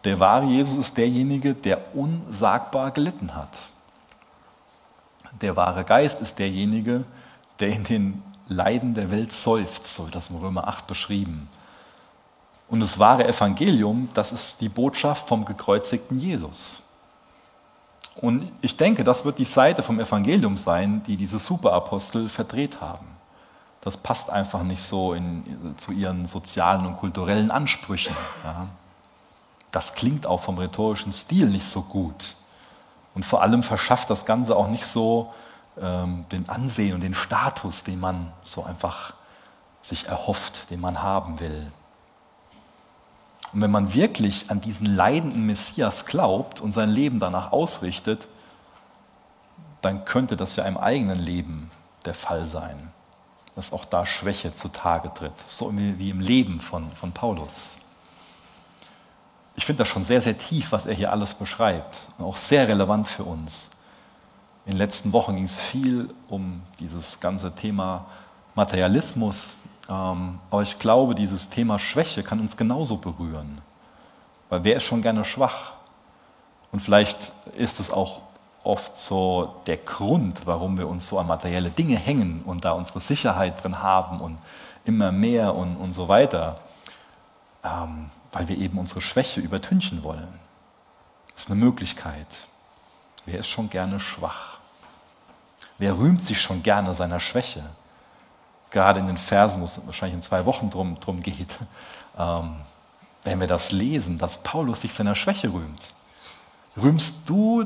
Der wahre Jesus ist derjenige, der unsagbar gelitten hat. Der wahre Geist ist derjenige, der in den Leiden der Welt seufzt, so wird das in Römer 8 beschrieben. Und das wahre Evangelium, das ist die Botschaft vom gekreuzigten Jesus. Und ich denke, das wird die Seite vom Evangelium sein, die diese Superapostel verdreht haben. Das passt einfach nicht so in, zu ihren sozialen und kulturellen Ansprüchen. Ja das klingt auch vom rhetorischen Stil nicht so gut. Und vor allem verschafft das Ganze auch nicht so ähm, den Ansehen und den Status, den man so einfach sich erhofft, den man haben will. Und wenn man wirklich an diesen leidenden Messias glaubt und sein Leben danach ausrichtet, dann könnte das ja im eigenen Leben der Fall sein, dass auch da Schwäche zutage tritt, so wie im Leben von, von Paulus ich finde das schon sehr, sehr tief, was er hier alles beschreibt. Und auch sehr relevant für uns. In den letzten Wochen ging es viel um dieses ganze Thema Materialismus. Ähm, aber ich glaube, dieses Thema Schwäche kann uns genauso berühren. Weil wer ist schon gerne schwach? Und vielleicht ist es auch oft so der Grund, warum wir uns so an materielle Dinge hängen und da unsere Sicherheit drin haben und immer mehr und, und so weiter. Ähm, weil wir eben unsere Schwäche übertünchen wollen. Das ist eine Möglichkeit. Wer ist schon gerne schwach? Wer rühmt sich schon gerne seiner Schwäche? Gerade in den Versen, wo es wahrscheinlich in zwei Wochen drum, drum geht, ähm, wenn wir das lesen, dass Paulus sich seiner Schwäche rühmt. Rühmst du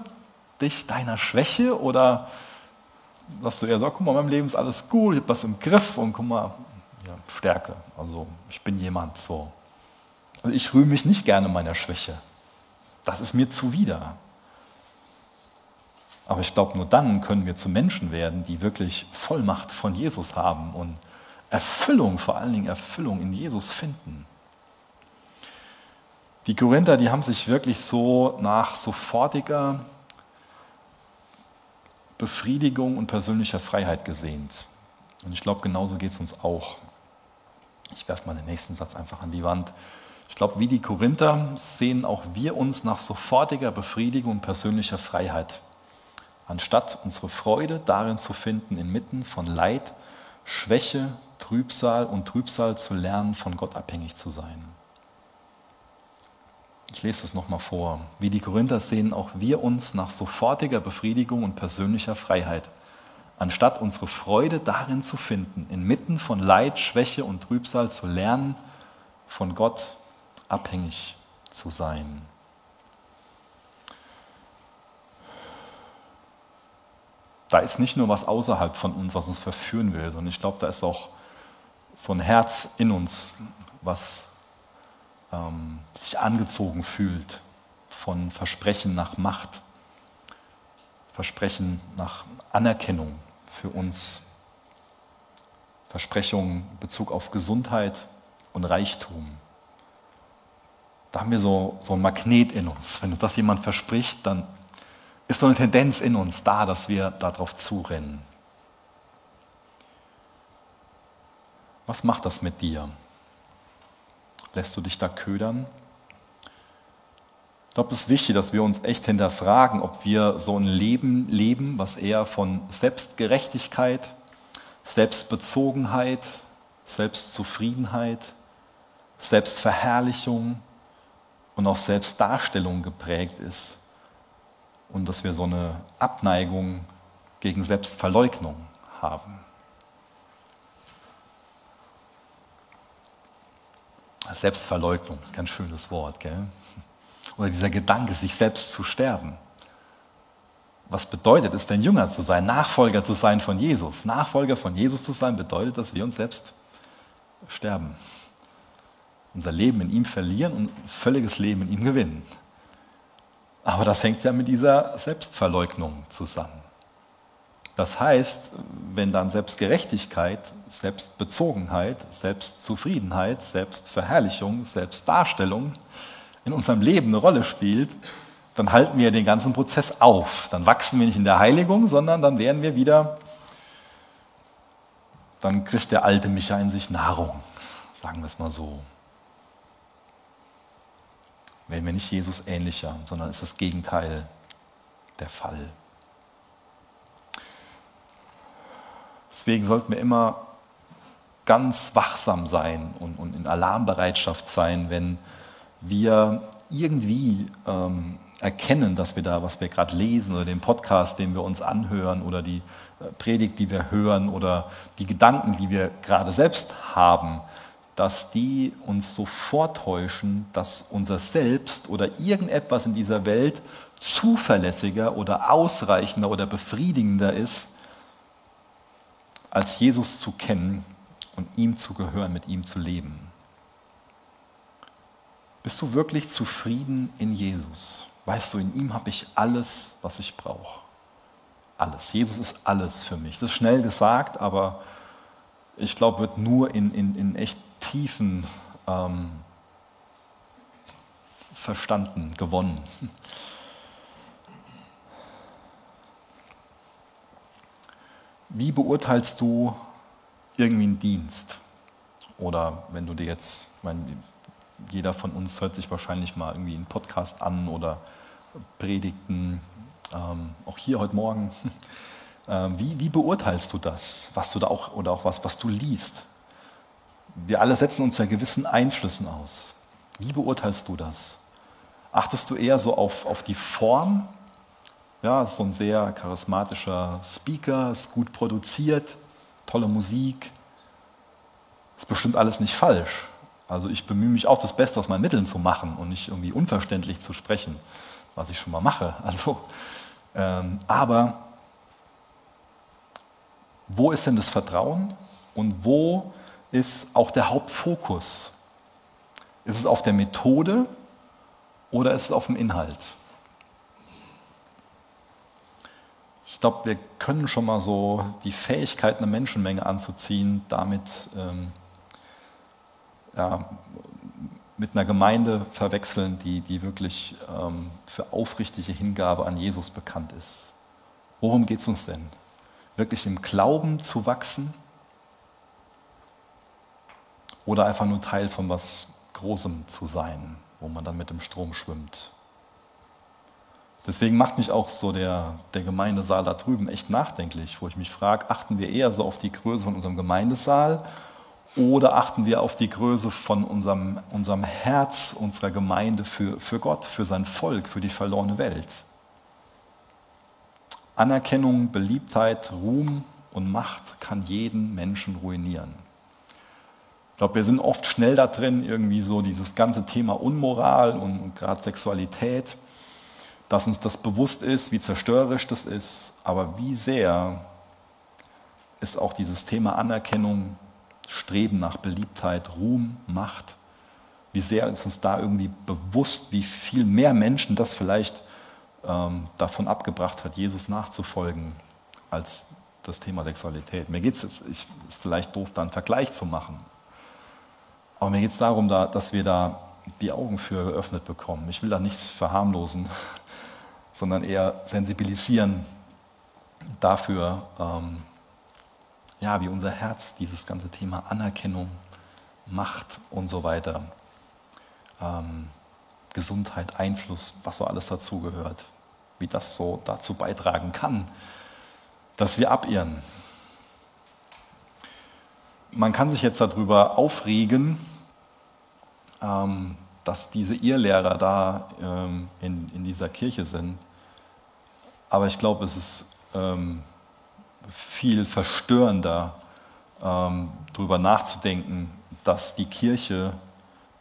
dich deiner Schwäche oder sagst du eher so, guck mal, mein Leben ist alles gut, ich habe was im Griff und guck mal, ja, Stärke. Also ich bin jemand so. Und ich rühme mich nicht gerne meiner Schwäche. Das ist mir zuwider. Aber ich glaube, nur dann können wir zu Menschen werden, die wirklich Vollmacht von Jesus haben und Erfüllung, vor allen Dingen Erfüllung in Jesus finden. Die Korinther, die haben sich wirklich so nach sofortiger Befriedigung und persönlicher Freiheit gesehnt. Und ich glaube, genauso geht es uns auch. Ich werfe mal den nächsten Satz einfach an die Wand. Ich glaube, wie die Korinther sehen auch wir uns nach sofortiger Befriedigung und persönlicher Freiheit, anstatt unsere Freude darin zu finden, inmitten von Leid, Schwäche, Trübsal und Trübsal zu lernen, von Gott abhängig zu sein. Ich lese es nochmal vor. Wie die Korinther sehen auch wir uns nach sofortiger Befriedigung und persönlicher Freiheit, anstatt unsere Freude darin zu finden, inmitten von Leid, Schwäche und Trübsal zu lernen, von Gott abhängig zu sein. Da ist nicht nur was außerhalb von uns, was uns verführen will, sondern ich glaube, da ist auch so ein Herz in uns, was ähm, sich angezogen fühlt von Versprechen nach Macht, Versprechen nach Anerkennung für uns, Versprechungen in Bezug auf Gesundheit und Reichtum. Da haben wir so, so ein Magnet in uns. Wenn uns das jemand verspricht, dann ist so eine Tendenz in uns da, dass wir darauf zurennen. Was macht das mit dir? Lässt du dich da ködern? Ich glaube, es ist wichtig, dass wir uns echt hinterfragen, ob wir so ein Leben leben, was eher von Selbstgerechtigkeit, Selbstbezogenheit, Selbstzufriedenheit, Selbstverherrlichung und auch Selbstdarstellung geprägt ist und dass wir so eine Abneigung gegen Selbstverleugnung haben. Selbstverleugnung ist ein ganz schönes Wort, gell? Oder dieser Gedanke, sich selbst zu sterben. Was bedeutet es denn, Jünger zu sein, Nachfolger zu sein von Jesus? Nachfolger von Jesus zu sein bedeutet, dass wir uns selbst sterben. Unser Leben in ihm verlieren und völliges Leben in ihm gewinnen. Aber das hängt ja mit dieser Selbstverleugnung zusammen. Das heißt, wenn dann Selbstgerechtigkeit, Selbstbezogenheit, Selbstzufriedenheit, Selbstverherrlichung, Selbstdarstellung in unserem Leben eine Rolle spielt, dann halten wir den ganzen Prozess auf. Dann wachsen wir nicht in der Heiligung, sondern dann werden wir wieder, dann kriegt der alte Micha in sich Nahrung, sagen wir es mal so. Werden wir nicht Jesus ähnlicher, sondern ist das Gegenteil der Fall. Deswegen sollten wir immer ganz wachsam sein und, und in Alarmbereitschaft sein, wenn wir irgendwie ähm, erkennen, dass wir da, was wir gerade lesen oder den Podcast, den wir uns anhören oder die äh, Predigt, die wir hören oder die Gedanken, die wir gerade selbst haben, dass die uns so vortäuschen, dass unser Selbst oder irgendetwas in dieser Welt zuverlässiger oder ausreichender oder befriedigender ist als Jesus zu kennen und ihm zu gehören, mit ihm zu leben. Bist du wirklich zufrieden in Jesus? Weißt du, in ihm habe ich alles, was ich brauche. Alles. Jesus ist alles für mich. Das ist schnell gesagt, aber ich glaube, wird nur in, in, in echt tiefen ähm, verstanden, gewonnen. Wie beurteilst du irgendwie einen Dienst? Oder wenn du dir jetzt, ich meine, jeder von uns hört sich wahrscheinlich mal irgendwie einen Podcast an oder Predigten, ähm, auch hier heute Morgen. Ähm, wie, wie beurteilst du das, was du da auch oder auch was, was du liest? Wir alle setzen uns ja gewissen Einflüssen aus. Wie beurteilst du das? Achtest du eher so auf, auf die Form ja, ist so ein sehr charismatischer Speaker, ist gut produziert, tolle Musik. Ist bestimmt alles nicht falsch. Also ich bemühe mich auch das Beste aus meinen Mitteln zu machen und nicht irgendwie unverständlich zu sprechen, was ich schon mal mache. Also, ähm, aber wo ist denn das Vertrauen und wo ist auch der Hauptfokus? Ist es auf der Methode oder ist es auf dem Inhalt? Ich glaube, wir können schon mal so die Fähigkeit, eine Menschenmenge anzuziehen, damit ähm, ja, mit einer Gemeinde verwechseln, die, die wirklich ähm, für aufrichtige Hingabe an Jesus bekannt ist. Worum geht es uns denn? Wirklich im Glauben zu wachsen? Oder einfach nur Teil von was Großem zu sein, wo man dann mit dem Strom schwimmt? Deswegen macht mich auch so der, der Gemeindesaal da drüben echt nachdenklich, wo ich mich frage, achten wir eher so auf die Größe von unserem Gemeindesaal Oder achten wir auf die Größe von unserem, unserem Herz, unserer Gemeinde für, für Gott, für sein Volk, für die verlorene Welt? Anerkennung, Beliebtheit, Ruhm und Macht kann jeden Menschen ruinieren. Ich glaube, wir sind oft schnell da drin, irgendwie so dieses ganze Thema Unmoral und, und gerade Sexualität, dass uns das bewusst ist, wie zerstörerisch das ist, aber wie sehr ist auch dieses Thema Anerkennung, Streben nach Beliebtheit, Ruhm, Macht, wie sehr ist uns da irgendwie bewusst, wie viel mehr Menschen das vielleicht ähm, davon abgebracht hat, Jesus nachzufolgen, als das Thema Sexualität. Mir geht es jetzt, ist vielleicht doof, da einen Vergleich zu machen, aber mir geht es darum, da, dass wir da die Augen für geöffnet bekommen. Ich will da nichts verharmlosen, sondern eher sensibilisieren dafür, ähm, ja, wie unser Herz dieses ganze Thema Anerkennung, Macht und so weiter, ähm, Gesundheit, Einfluss, was so alles dazugehört, wie das so dazu beitragen kann, dass wir abirren. Man kann sich jetzt darüber aufregen, ähm, dass diese Irrlehrer da ähm, in, in dieser Kirche sind. Aber ich glaube, es ist ähm, viel verstörender, ähm, darüber nachzudenken, dass die Kirche,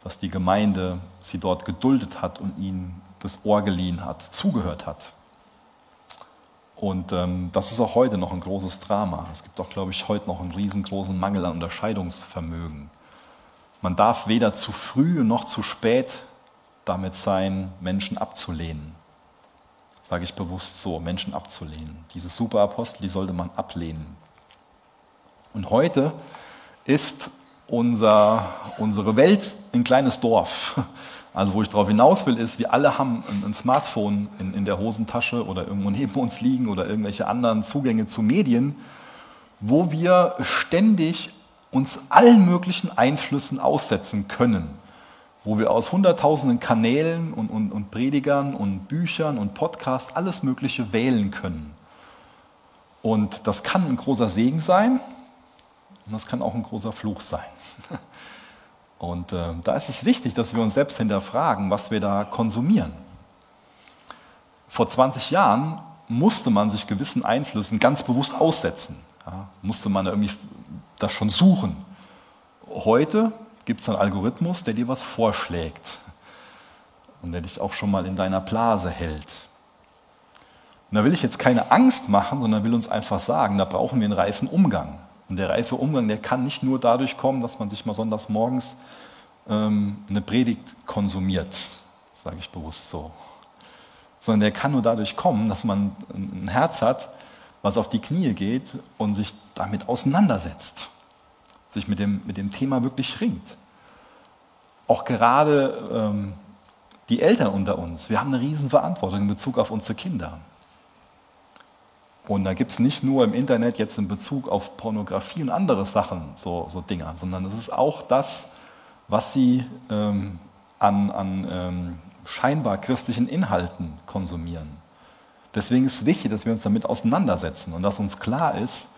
dass die Gemeinde sie dort geduldet hat und ihnen das Ohr geliehen hat, zugehört hat. Und ähm, das ist auch heute noch ein großes Drama. Es gibt auch, glaube ich, heute noch einen riesengroßen Mangel an Unterscheidungsvermögen. Man darf weder zu früh noch zu spät damit sein, Menschen abzulehnen sage ich bewusst so, Menschen abzulehnen. Diese Superapostel, die sollte man ablehnen. Und heute ist unser, unsere Welt ein kleines Dorf. Also wo ich darauf hinaus will, ist, wir alle haben ein, Smartphone in, in der Hosentasche oder irgendwo neben uns liegen oder irgendwelche anderen Zugänge zu Medien, wo wir ständig uns allen möglichen Einflüssen aussetzen können wo wir aus hunderttausenden Kanälen und, und, und Predigern und Büchern und Podcasts alles Mögliche wählen können. Und das kann ein großer Segen sein und das kann auch ein großer Fluch sein. Und äh, da ist es wichtig, dass wir uns selbst hinterfragen, was wir da konsumieren. Vor 20 Jahren musste man sich gewissen Einflüssen ganz bewusst aussetzen. Ja, musste man irgendwie das schon suchen. Heute gibt es einen Algorithmus, der dir was vorschlägt und der dich auch schon mal in deiner Blase hält. Und da will ich jetzt keine Angst machen, sondern will uns einfach sagen, da brauchen wir einen reifen Umgang. Und der reife Umgang, der kann nicht nur dadurch kommen, dass man sich mal sonntags morgens ähm, eine Predigt konsumiert, sage ich bewusst so, sondern der kann nur dadurch kommen, dass man ein Herz hat, was auf die Knie geht und sich damit auseinandersetzt sich mit dem, mit dem Thema wirklich ringt. Auch gerade ähm, die Eltern unter uns, wir haben eine Riesenverantwortung in Bezug auf unsere Kinder. Und da gibt es nicht nur im Internet jetzt in Bezug auf Pornografie und andere Sachen, so, so Dinger, sondern es ist auch das, was sie ähm, an, an ähm, scheinbar christlichen Inhalten konsumieren. Deswegen ist es wichtig, dass wir uns damit auseinandersetzen und dass uns klar ist,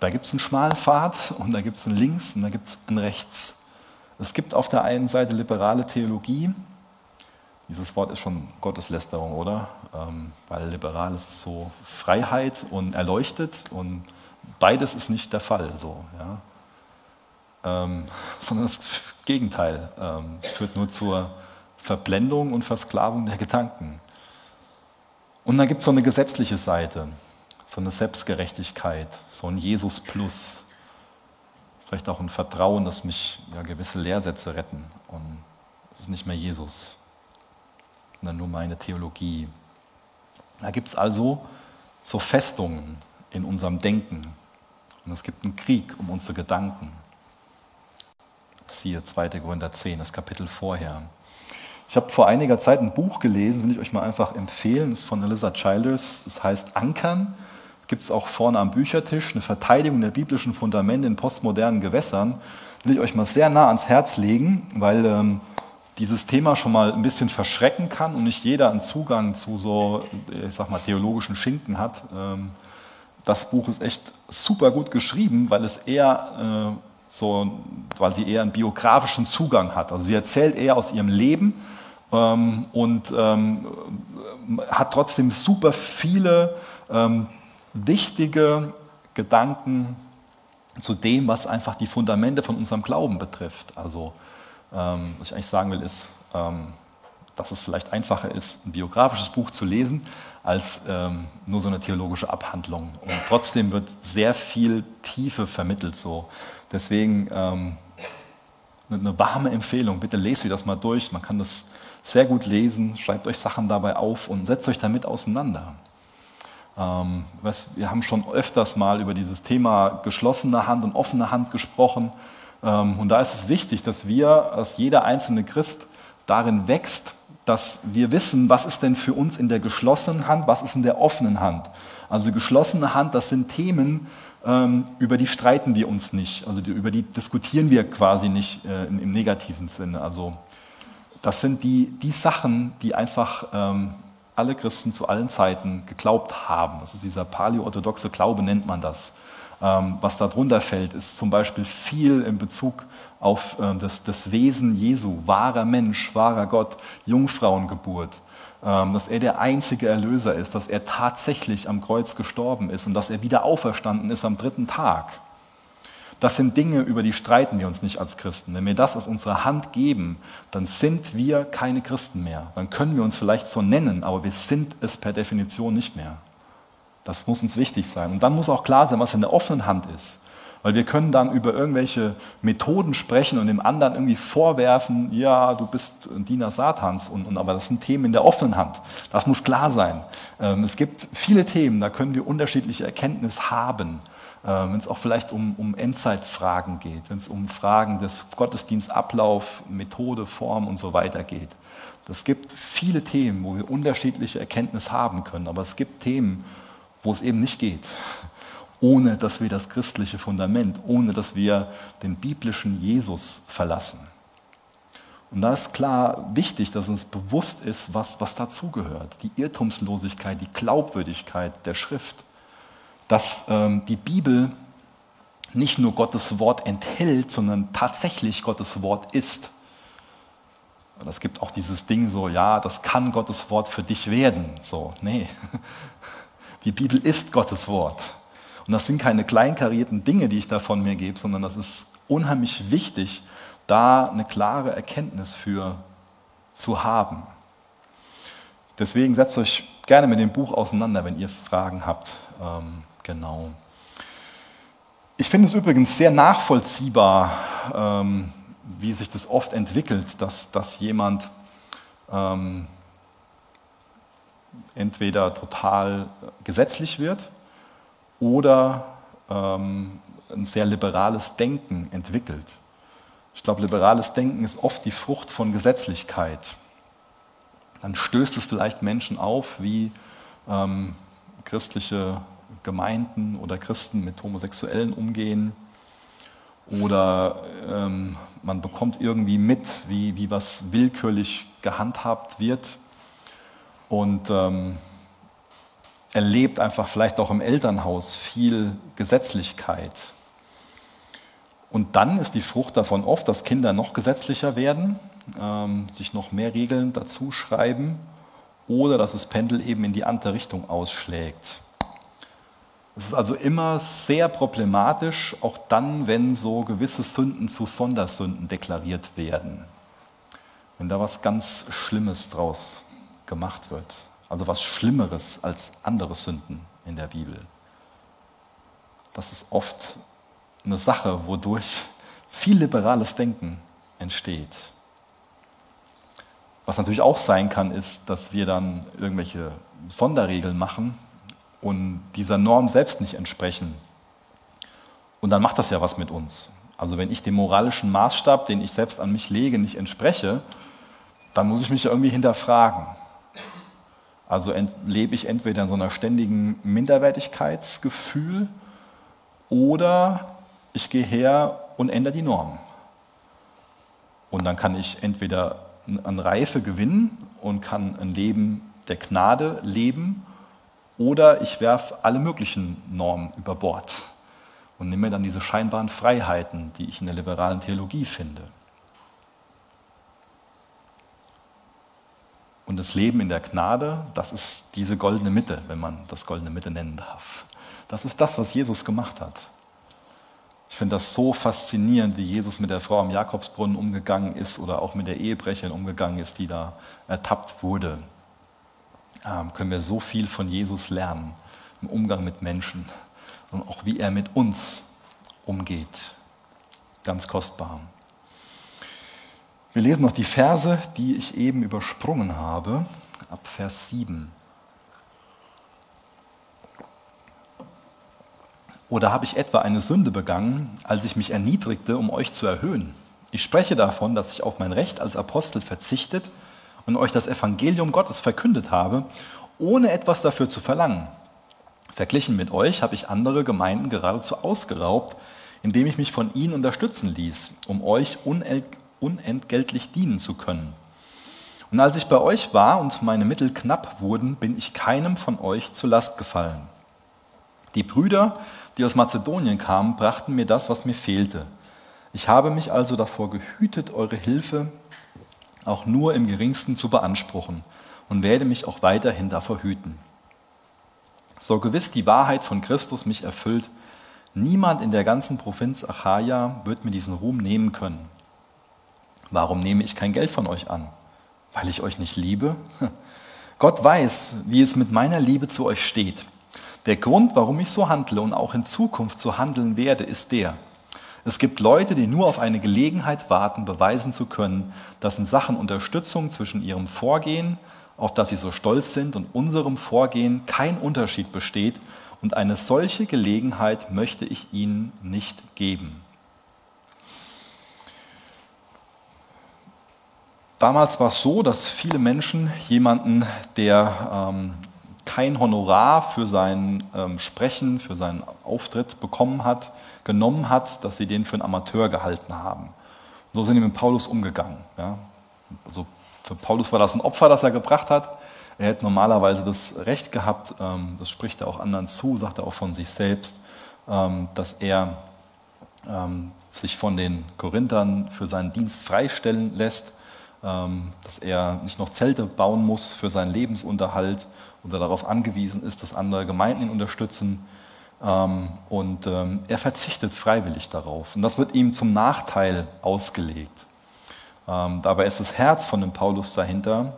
da gibt es einen schmalen Pfad und da gibt es einen links und da gibt es einen rechts. Es gibt auf der einen Seite liberale Theologie. Dieses Wort ist schon Gotteslästerung, oder? Ähm, weil liberal ist so Freiheit und erleuchtet und beides ist nicht der Fall, so, ja? ähm, sondern das Gegenteil. Ähm, es führt nur zur Verblendung und Versklavung der Gedanken. Und dann gibt es so eine gesetzliche Seite so eine Selbstgerechtigkeit, so ein Jesus Plus. Vielleicht auch ein Vertrauen, dass mich ja, gewisse Lehrsätze retten. Und es ist nicht mehr Jesus, sondern nur meine Theologie. Da gibt es also so Festungen in unserem Denken. Und es gibt einen Krieg um unsere Gedanken. Siehe 2. Korinther 10, das Kapitel vorher. Ich habe vor einiger Zeit ein Buch gelesen, will ich euch mal einfach empfehlen. Das ist von Elisa Childers. Es heißt Ankern gibt es auch vorne am Büchertisch eine Verteidigung der biblischen Fundamente in postmodernen Gewässern. Will ich euch mal sehr nah ans Herz legen, weil ähm, dieses Thema schon mal ein bisschen verschrecken kann und nicht jeder einen Zugang zu so, ich sag mal, theologischen Schinken hat. Ähm, das Buch ist echt super gut geschrieben, weil es eher äh, so, weil sie eher einen biografischen Zugang hat. Also sie erzählt eher aus ihrem Leben ähm, und ähm, hat trotzdem super viele wichtige Gedanken zu dem, was einfach die Fundamente von unserem Glauben betrifft. Also ähm, was ich eigentlich sagen will, ist, ähm, dass es vielleicht einfacher ist, ein biografisches Buch zu lesen, als ähm, nur so eine theologische Abhandlung. Und trotzdem wird sehr viel Tiefe vermittelt. So. Deswegen ähm, eine warme Empfehlung. Bitte lest euch das mal durch. Man kann das sehr gut lesen. Schreibt euch Sachen dabei auf und setzt euch damit auseinander. Ähm, wir haben schon öfters mal über dieses Thema geschlossene Hand und offene Hand gesprochen. Ähm, und da ist es wichtig, dass wir, dass jeder einzelne Christ darin wächst, dass wir wissen, was ist denn für uns in der geschlossenen Hand, was ist in der offenen Hand. Also geschlossene Hand, das sind Themen, ähm, über die streiten wir uns nicht, also über die diskutieren wir quasi nicht äh, im, negativen Sinne. Also das sind die, die Sachen, die einfach ähm, alle Christen zu allen Zeiten geglaubt haben. Das ist dieser paleoorthodoxe Glaube, nennt man das. Ähm, was darunter fällt, ist zum Beispiel viel in Bezug auf äh, das, das Wesen Jesu, wahrer Mensch, wahrer Gott, Jungfrauengeburt, ähm, dass er der einzige Erlöser ist, dass er tatsächlich am Kreuz gestorben ist und dass er wieder auferstanden ist am dritten Tag. Das sind Dinge, über die streiten wir uns nicht als Christen. Wenn wir das aus unserer Hand geben, dann sind wir keine Christen mehr. Dann können wir uns vielleicht so nennen, aber wir sind es per Definition nicht mehr. Das muss uns wichtig sein. Und dann muss auch klar sein, was in der offenen Hand ist. Weil wir können dann über irgendwelche Methoden sprechen und dem anderen irgendwie vorwerfen, ja, du bist ein Diener Satans, und, und, aber das sind Themen in der offenen Hand. Das muss klar sein. Ähm, es gibt viele Themen, da können wir unterschiedliche Erkenntnis haben. Ähm, wenn es auch vielleicht um, um Endzeitfragen geht, wenn es um Fragen des Gottesdienstablauf, Methode, Form und so weiter geht. Es gibt viele Themen, wo wir unterschiedliche Erkenntnis haben können, aber es gibt Themen, wo es eben nicht geht ohne dass wir das christliche Fundament, ohne dass wir den biblischen Jesus verlassen. Und da ist klar wichtig, dass uns bewusst ist, was, was dazugehört. Die Irrtumslosigkeit, die Glaubwürdigkeit der Schrift. Dass ähm, die Bibel nicht nur Gottes Wort enthält, sondern tatsächlich Gottes Wort ist. Es gibt auch dieses Ding so, ja, das kann Gottes Wort für dich werden. So, nee. Die Bibel ist Gottes Wort. Und das sind keine kleinkarierten Dinge, die ich da von mir gebe, sondern das ist unheimlich wichtig, da eine klare Erkenntnis für zu haben. Deswegen setzt euch gerne mit dem Buch auseinander, wenn ihr Fragen habt. Ähm, genau. Ich finde es übrigens sehr nachvollziehbar, ähm, wie sich das oft entwickelt, dass, dass jemand ähm, entweder total gesetzlich wird oder ähm, ein sehr liberales Denken entwickelt. Ich glaube, liberales Denken ist oft die Frucht von Gesetzlichkeit. Dann stößt es vielleicht Menschen auf, wie ähm, christliche Gemeinden oder Christen mit Homosexuellen umgehen. Oder ähm, man bekommt irgendwie mit, wie, wie was willkürlich gehandhabt wird. Und ähm, erlebt einfach vielleicht auch im Elternhaus viel Gesetzlichkeit. Und dann ist die Frucht davon oft, dass Kinder noch gesetzlicher werden, ähm, sich noch mehr Regeln dazu schreiben oder dass das Pendel eben in die andere Richtung ausschlägt. Es ist also immer sehr problematisch, auch dann, wenn so gewisse Sünden zu Sondersünden deklariert werden. Wenn da was ganz Schlimmes draus gemacht wird also was Schlimmeres als andere Sünden in der Bibel. Das ist oft eine Sache, wodurch viel liberales Denken entsteht. Was natürlich auch sein kann, ist, dass wir dann irgendwelche Sonderregeln machen und dieser Norm selbst nicht entsprechen. Und dann macht das ja was mit uns. Also wenn ich dem moralischen Maßstab, den ich selbst an mich lege, nicht entspreche, dann muss ich mich irgendwie hinterfragen. Also lebe ich entweder in so einer ständigen Minderwertigkeitsgefühl oder ich gehe her und ändere die Norm. Und dann kann ich entweder an Reife gewinnen und kann ein Leben der Gnade leben oder ich werfe alle möglichen Normen über Bord und mir dann diese scheinbaren Freiheiten, die ich in der liberalen Theologie finde. Und das Leben in der Gnade, das ist diese goldene Mitte, wenn man das goldene Mitte nennen darf. Das ist das, was Jesus gemacht hat. Ich finde das so faszinierend, wie Jesus mit der Frau am Jakobsbrunnen umgegangen ist oder auch mit der Ehebrecherin umgegangen ist, die da ertappt wurde. Ähm, können wir so viel von Jesus lernen im Umgang mit Menschen und auch wie er mit uns umgeht. Ganz kostbar. Wir lesen noch die Verse, die ich eben übersprungen habe, ab Vers 7. Oder habe ich etwa eine Sünde begangen, als ich mich erniedrigte, um euch zu erhöhen? Ich spreche davon, dass ich auf mein Recht als Apostel verzichtet und euch das Evangelium Gottes verkündet habe, ohne etwas dafür zu verlangen. Verglichen mit euch habe ich andere Gemeinden geradezu ausgeraubt, indem ich mich von ihnen unterstützen ließ, um euch unentgeltlich dienen zu können. Und als ich bei euch war und meine Mittel knapp wurden, bin ich keinem von euch zur Last gefallen. Die Brüder, die aus Mazedonien kamen, brachten mir das, was mir fehlte. Ich habe mich also davor gehütet, eure Hilfe auch nur im geringsten zu beanspruchen und werde mich auch weiterhin davor hüten. So gewiss die Wahrheit von Christus mich erfüllt, niemand in der ganzen Provinz Achaia wird mir diesen Ruhm nehmen können. Warum nehme ich kein Geld von euch an? Weil ich euch nicht liebe? Gott weiß, wie es mit meiner Liebe zu euch steht. Der Grund, warum ich so handle und auch in Zukunft so handeln werde, ist der. Es gibt Leute, die nur auf eine Gelegenheit warten, beweisen zu können, dass in Sachen Unterstützung zwischen ihrem Vorgehen, auf das sie so stolz sind, und unserem Vorgehen kein Unterschied besteht. Und eine solche Gelegenheit möchte ich ihnen nicht geben. Damals war es so, dass viele Menschen jemanden, der ähm, kein Honorar für sein ähm, Sprechen, für seinen Auftritt bekommen hat, genommen hat, dass sie den für einen Amateur gehalten haben. So sind die mit Paulus umgegangen. Ja. Also für Paulus war das ein Opfer, das er gebracht hat. Er hätte normalerweise das Recht gehabt, ähm, das spricht er auch anderen zu, sagt er auch von sich selbst, ähm, dass er ähm, sich von den Korinthern für seinen Dienst freistellen lässt dass er nicht noch Zelte bauen muss für seinen Lebensunterhalt und er darauf angewiesen ist, dass andere Gemeinden ihn unterstützen. Ähm, und ähm, er verzichtet freiwillig darauf. Und das wird ihm zum Nachteil ausgelegt. Dabei ist das Herz von dem Paulus dahinter,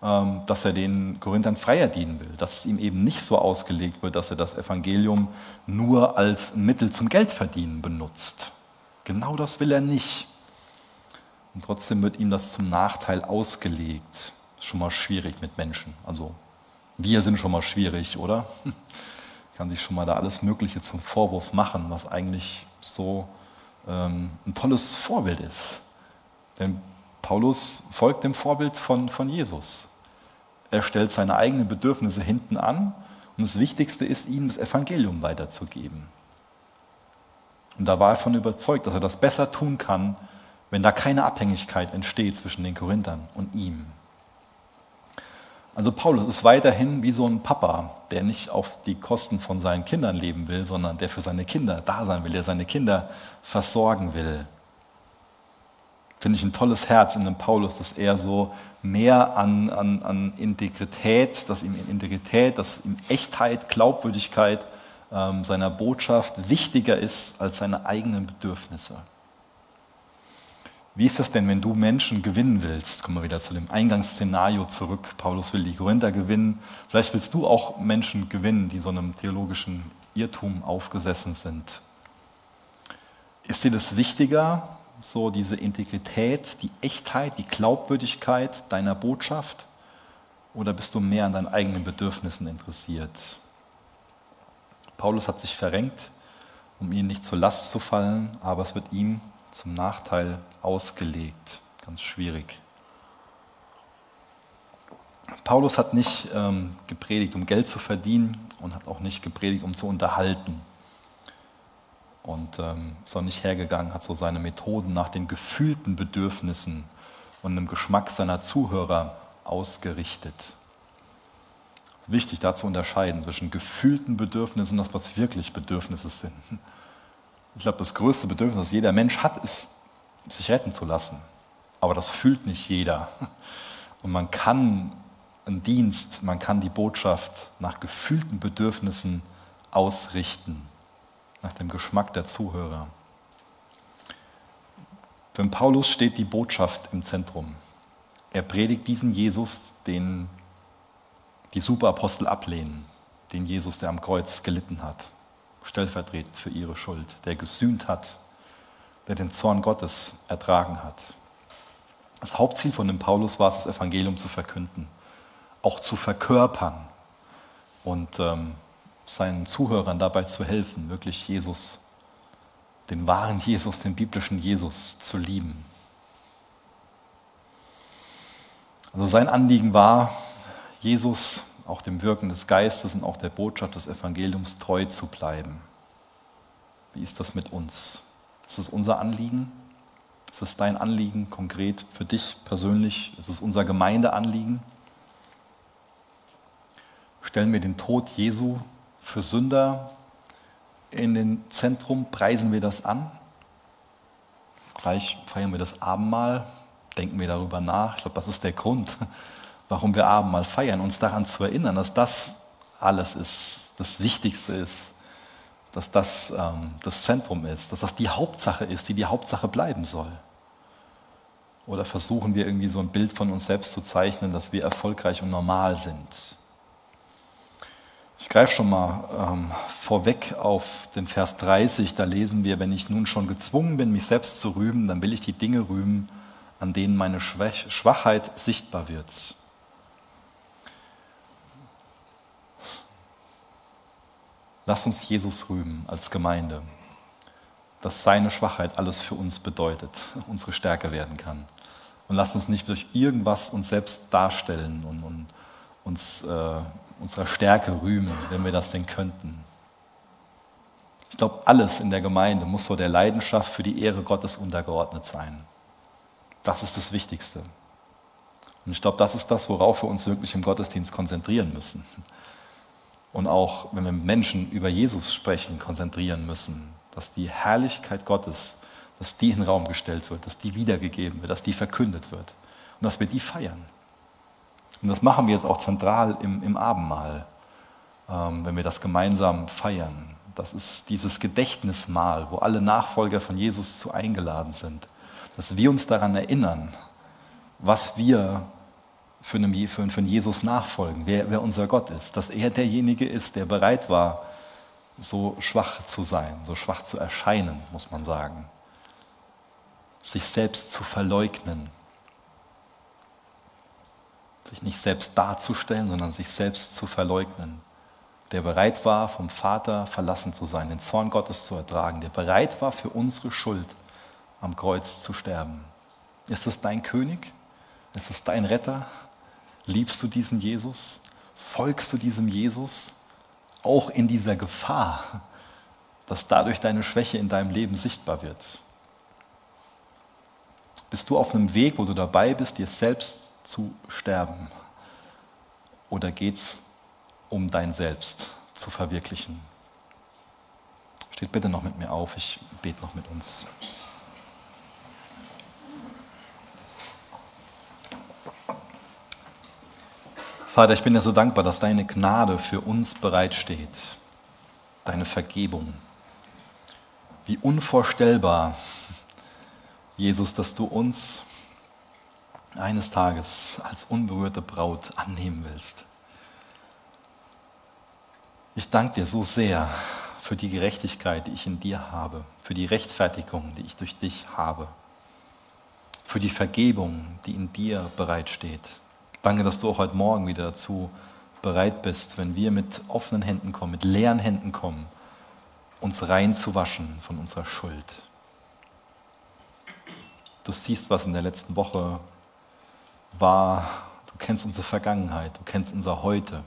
dass er den Korinthern freier dienen will, dass es ihm eben nicht so ausgelegt wird, dass er das Evangelium nur als Mittel zum Geldverdienen benutzt. Genau das will er nicht. Und trotzdem wird ihm das zum Nachteil ausgelegt. Ist schon mal schwierig mit Menschen. Also wir sind schon mal schwierig, oder? Kann sich schon mal da alles Mögliche zum Vorwurf machen, was eigentlich so ähm, ein tolles Vorbild ist. Denn Paulus folgt dem Vorbild von, von Jesus. Er stellt seine eigenen Bedürfnisse hinten an und das Wichtigste ist, ihm das Evangelium weiterzugeben. Und da war er von überzeugt, dass er das besser tun kann, wenn da keine Abhängigkeit entsteht zwischen den Korinthern und ihm. Also Paulus ist weiterhin wie so ein Papa, der nicht auf die Kosten von seinen Kindern leben will, sondern der für seine Kinder da sein will, der seine Kinder versorgen will. Finde ich ein tolles Herz in dem Paulus, dass er so mehr an, an, an Integrität, dass ihm Integrität, dass ihm Echtheit, Glaubwürdigkeit ähm, seiner Botschaft wichtiger ist als seine eigenen Bedürfnisse. Wie ist das denn, wenn du Menschen gewinnen willst? Kommen wir wieder zu dem Eingangsszenario zurück. Paulus will die Korinther gewinnen. Vielleicht willst du auch Menschen gewinnen, die so einem theologischen Irrtum aufgesessen sind. Ist dir das wichtiger, so diese Integrität, die Echtheit, die Glaubwürdigkeit deiner Botschaft? Oder bist du mehr an deinen eigenen Bedürfnissen interessiert? Paulus hat sich verrenkt, um ihnen nicht zur Last zu fallen, aber es wird ihm zum Nachteil ausgelegt. Ganz schwierig. Paulus hat nicht ähm, gepredigt, um Geld zu verdienen und hat auch nicht gepredigt, um zu unterhalten. Und ähm, ist auch nicht hergegangen, hat so seine Methoden nach den gefühlten Bedürfnissen und dem Geschmack seiner Zuhörer ausgerichtet. Wichtig da zu unterscheiden zwischen gefühlten Bedürfnissen und das, was wirklich Bedürfnisse sind. Ich glaube, das größte Bedürfnis, das jeder Mensch hat, ist, sich retten zu lassen. Aber das fühlt nicht jeder. Und man kann einen Dienst, man kann die Botschaft nach gefühlten Bedürfnissen ausrichten, nach dem Geschmack der Zuhörer. Für Paulus steht die Botschaft im Zentrum. Er predigt diesen Jesus, den die Superapostel ablehnen, den Jesus, der am Kreuz gelitten hat, stellvertretend für ihre Schuld, der gesühnt hat, der den Zorn Gottes ertragen hat. Das Hauptziel von dem Paulus war es, das Evangelium zu verkünden, auch zu verkörpern und ähm, seinen Zuhörern dabei zu helfen, wirklich Jesus, den wahren Jesus, den biblischen Jesus zu lieben. Also sein Anliegen war, Jesus, auch dem Wirken des Geistes und auch der Botschaft des Evangeliums treu zu bleiben. Wie ist das mit uns? Ist es unser Anliegen? Ist es dein Anliegen konkret für dich persönlich? Ist es unser Gemeindeanliegen? Stellen wir den Tod Jesu für Sünder in den Zentrum, preisen wir das an. Gleich feiern wir das Abendmahl, denken wir darüber nach. Ich glaube, das ist der Grund, warum wir Abendmahl feiern, uns daran zu erinnern, dass das alles ist, das Wichtigste ist, dass das ähm, das Zentrum ist, dass das die Hauptsache ist, die die Hauptsache bleiben soll. Oder versuchen wir irgendwie so ein Bild von uns selbst zu zeichnen, dass wir erfolgreich und normal sind. Ich greife schon mal ähm, vorweg auf den Vers 30, da lesen wir, wenn ich nun schon gezwungen bin, mich selbst zu rühmen, dann will ich die Dinge rühmen, an denen meine Schwachheit sichtbar wird. Lass uns Jesus rühmen als Gemeinde, dass seine Schwachheit alles für uns bedeutet, unsere Stärke werden kann. Und lass uns nicht durch irgendwas uns selbst darstellen und, und uns äh, unserer Stärke rühmen, wenn wir das denn könnten. Ich glaube, alles in der Gemeinde muss so der Leidenschaft für die Ehre Gottes untergeordnet sein. Das ist das Wichtigste. Und ich glaube, das ist das, worauf wir uns wirklich im Gottesdienst konzentrieren müssen. Und auch, wenn wir mit Menschen über Jesus sprechen, konzentrieren müssen, dass die Herrlichkeit Gottes, dass die in den Raum gestellt wird, dass die wiedergegeben wird, dass die verkündet wird und dass wir die feiern. Und das machen wir jetzt auch zentral im, im Abendmahl, ähm, wenn wir das gemeinsam feiern. Das ist dieses Gedächtnismahl, wo alle Nachfolger von Jesus zu eingeladen sind. Dass wir uns daran erinnern, was wir für einen, für einen Jesus nachfolgen, wer, wer unser Gott ist. Dass er derjenige ist, der bereit war, so schwach zu sein, so schwach zu erscheinen, muss man sagen. Sich selbst zu verleugnen, sich nicht selbst darzustellen, sondern sich selbst zu verleugnen. Der bereit war, vom Vater verlassen zu sein, den Zorn Gottes zu ertragen, der bereit war, für unsere Schuld am Kreuz zu sterben. Ist es dein König? Ist es dein Retter? Liebst du diesen Jesus? Folgst du diesem Jesus? Auch in dieser Gefahr, dass dadurch deine Schwäche in deinem Leben sichtbar wird. Bist du auf einem Weg, wo du dabei bist, dir selbst zu sterben? Oder geht es um dein Selbst zu verwirklichen? Steht bitte noch mit mir auf, ich bete noch mit uns. Vater, ich bin dir so dankbar, dass deine Gnade für uns bereitsteht, deine Vergebung. Wie unvorstellbar, Jesus, dass du uns eines Tages als unberührte Braut annehmen willst. Ich danke dir so sehr für die Gerechtigkeit, die ich in dir habe, für die Rechtfertigung, die ich durch dich habe, für die Vergebung, die in dir bereitsteht. Danke, dass du auch heute Morgen wieder dazu bereit bist, wenn wir mit offenen Händen kommen, mit leeren Händen kommen, uns rein zu waschen von unserer Schuld. Du siehst, was in der letzten Woche war, du kennst unsere Vergangenheit, du kennst unser Heute.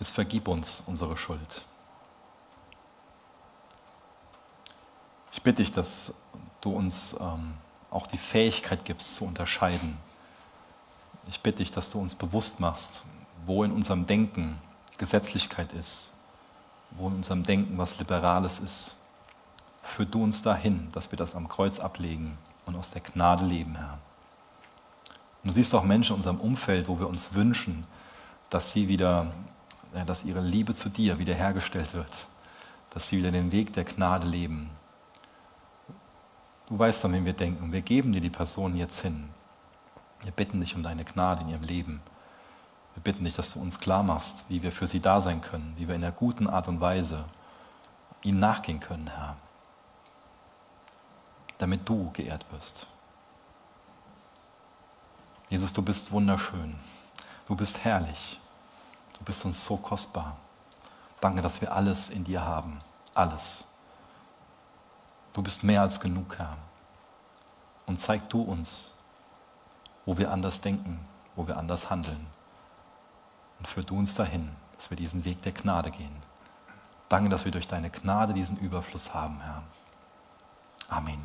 Jetzt vergib uns unsere Schuld. Ich bitte dich, dass du uns ähm, auch die Fähigkeit gibst zu unterscheiden. Ich bitte dich, dass du uns bewusst machst, wo in unserem Denken Gesetzlichkeit ist wo in unserem Denken was Liberales ist. Führ du uns dahin, dass wir das am Kreuz ablegen und aus der Gnade leben, Herr. Und du siehst auch Menschen in unserem Umfeld, wo wir uns wünschen, dass sie wieder, dass ihre Liebe zu dir wiederhergestellt wird, dass sie wieder den Weg der Gnade leben. Du weißt, an wen wir denken. Wir geben dir die Person jetzt hin. Wir bitten dich um deine Gnade in ihrem Leben. Wir bitten dich, dass du uns klar machst, wie wir für sie da sein können, wie wir in einer guten Art und Weise ihnen nachgehen können, Herr, damit du geehrt wirst. Jesus, du bist wunderschön. Du bist herrlich. Du bist uns so kostbar. Danke, dass wir alles in dir haben. Alles. Du bist mehr als genug, Herr. Und zeig du uns, wo wir anders denken, wo wir anders handeln. Und führ du uns dahin, dass wir diesen Weg der Gnade gehen. Danke, dass wir durch deine Gnade diesen Überfluss haben, Herr. Amen.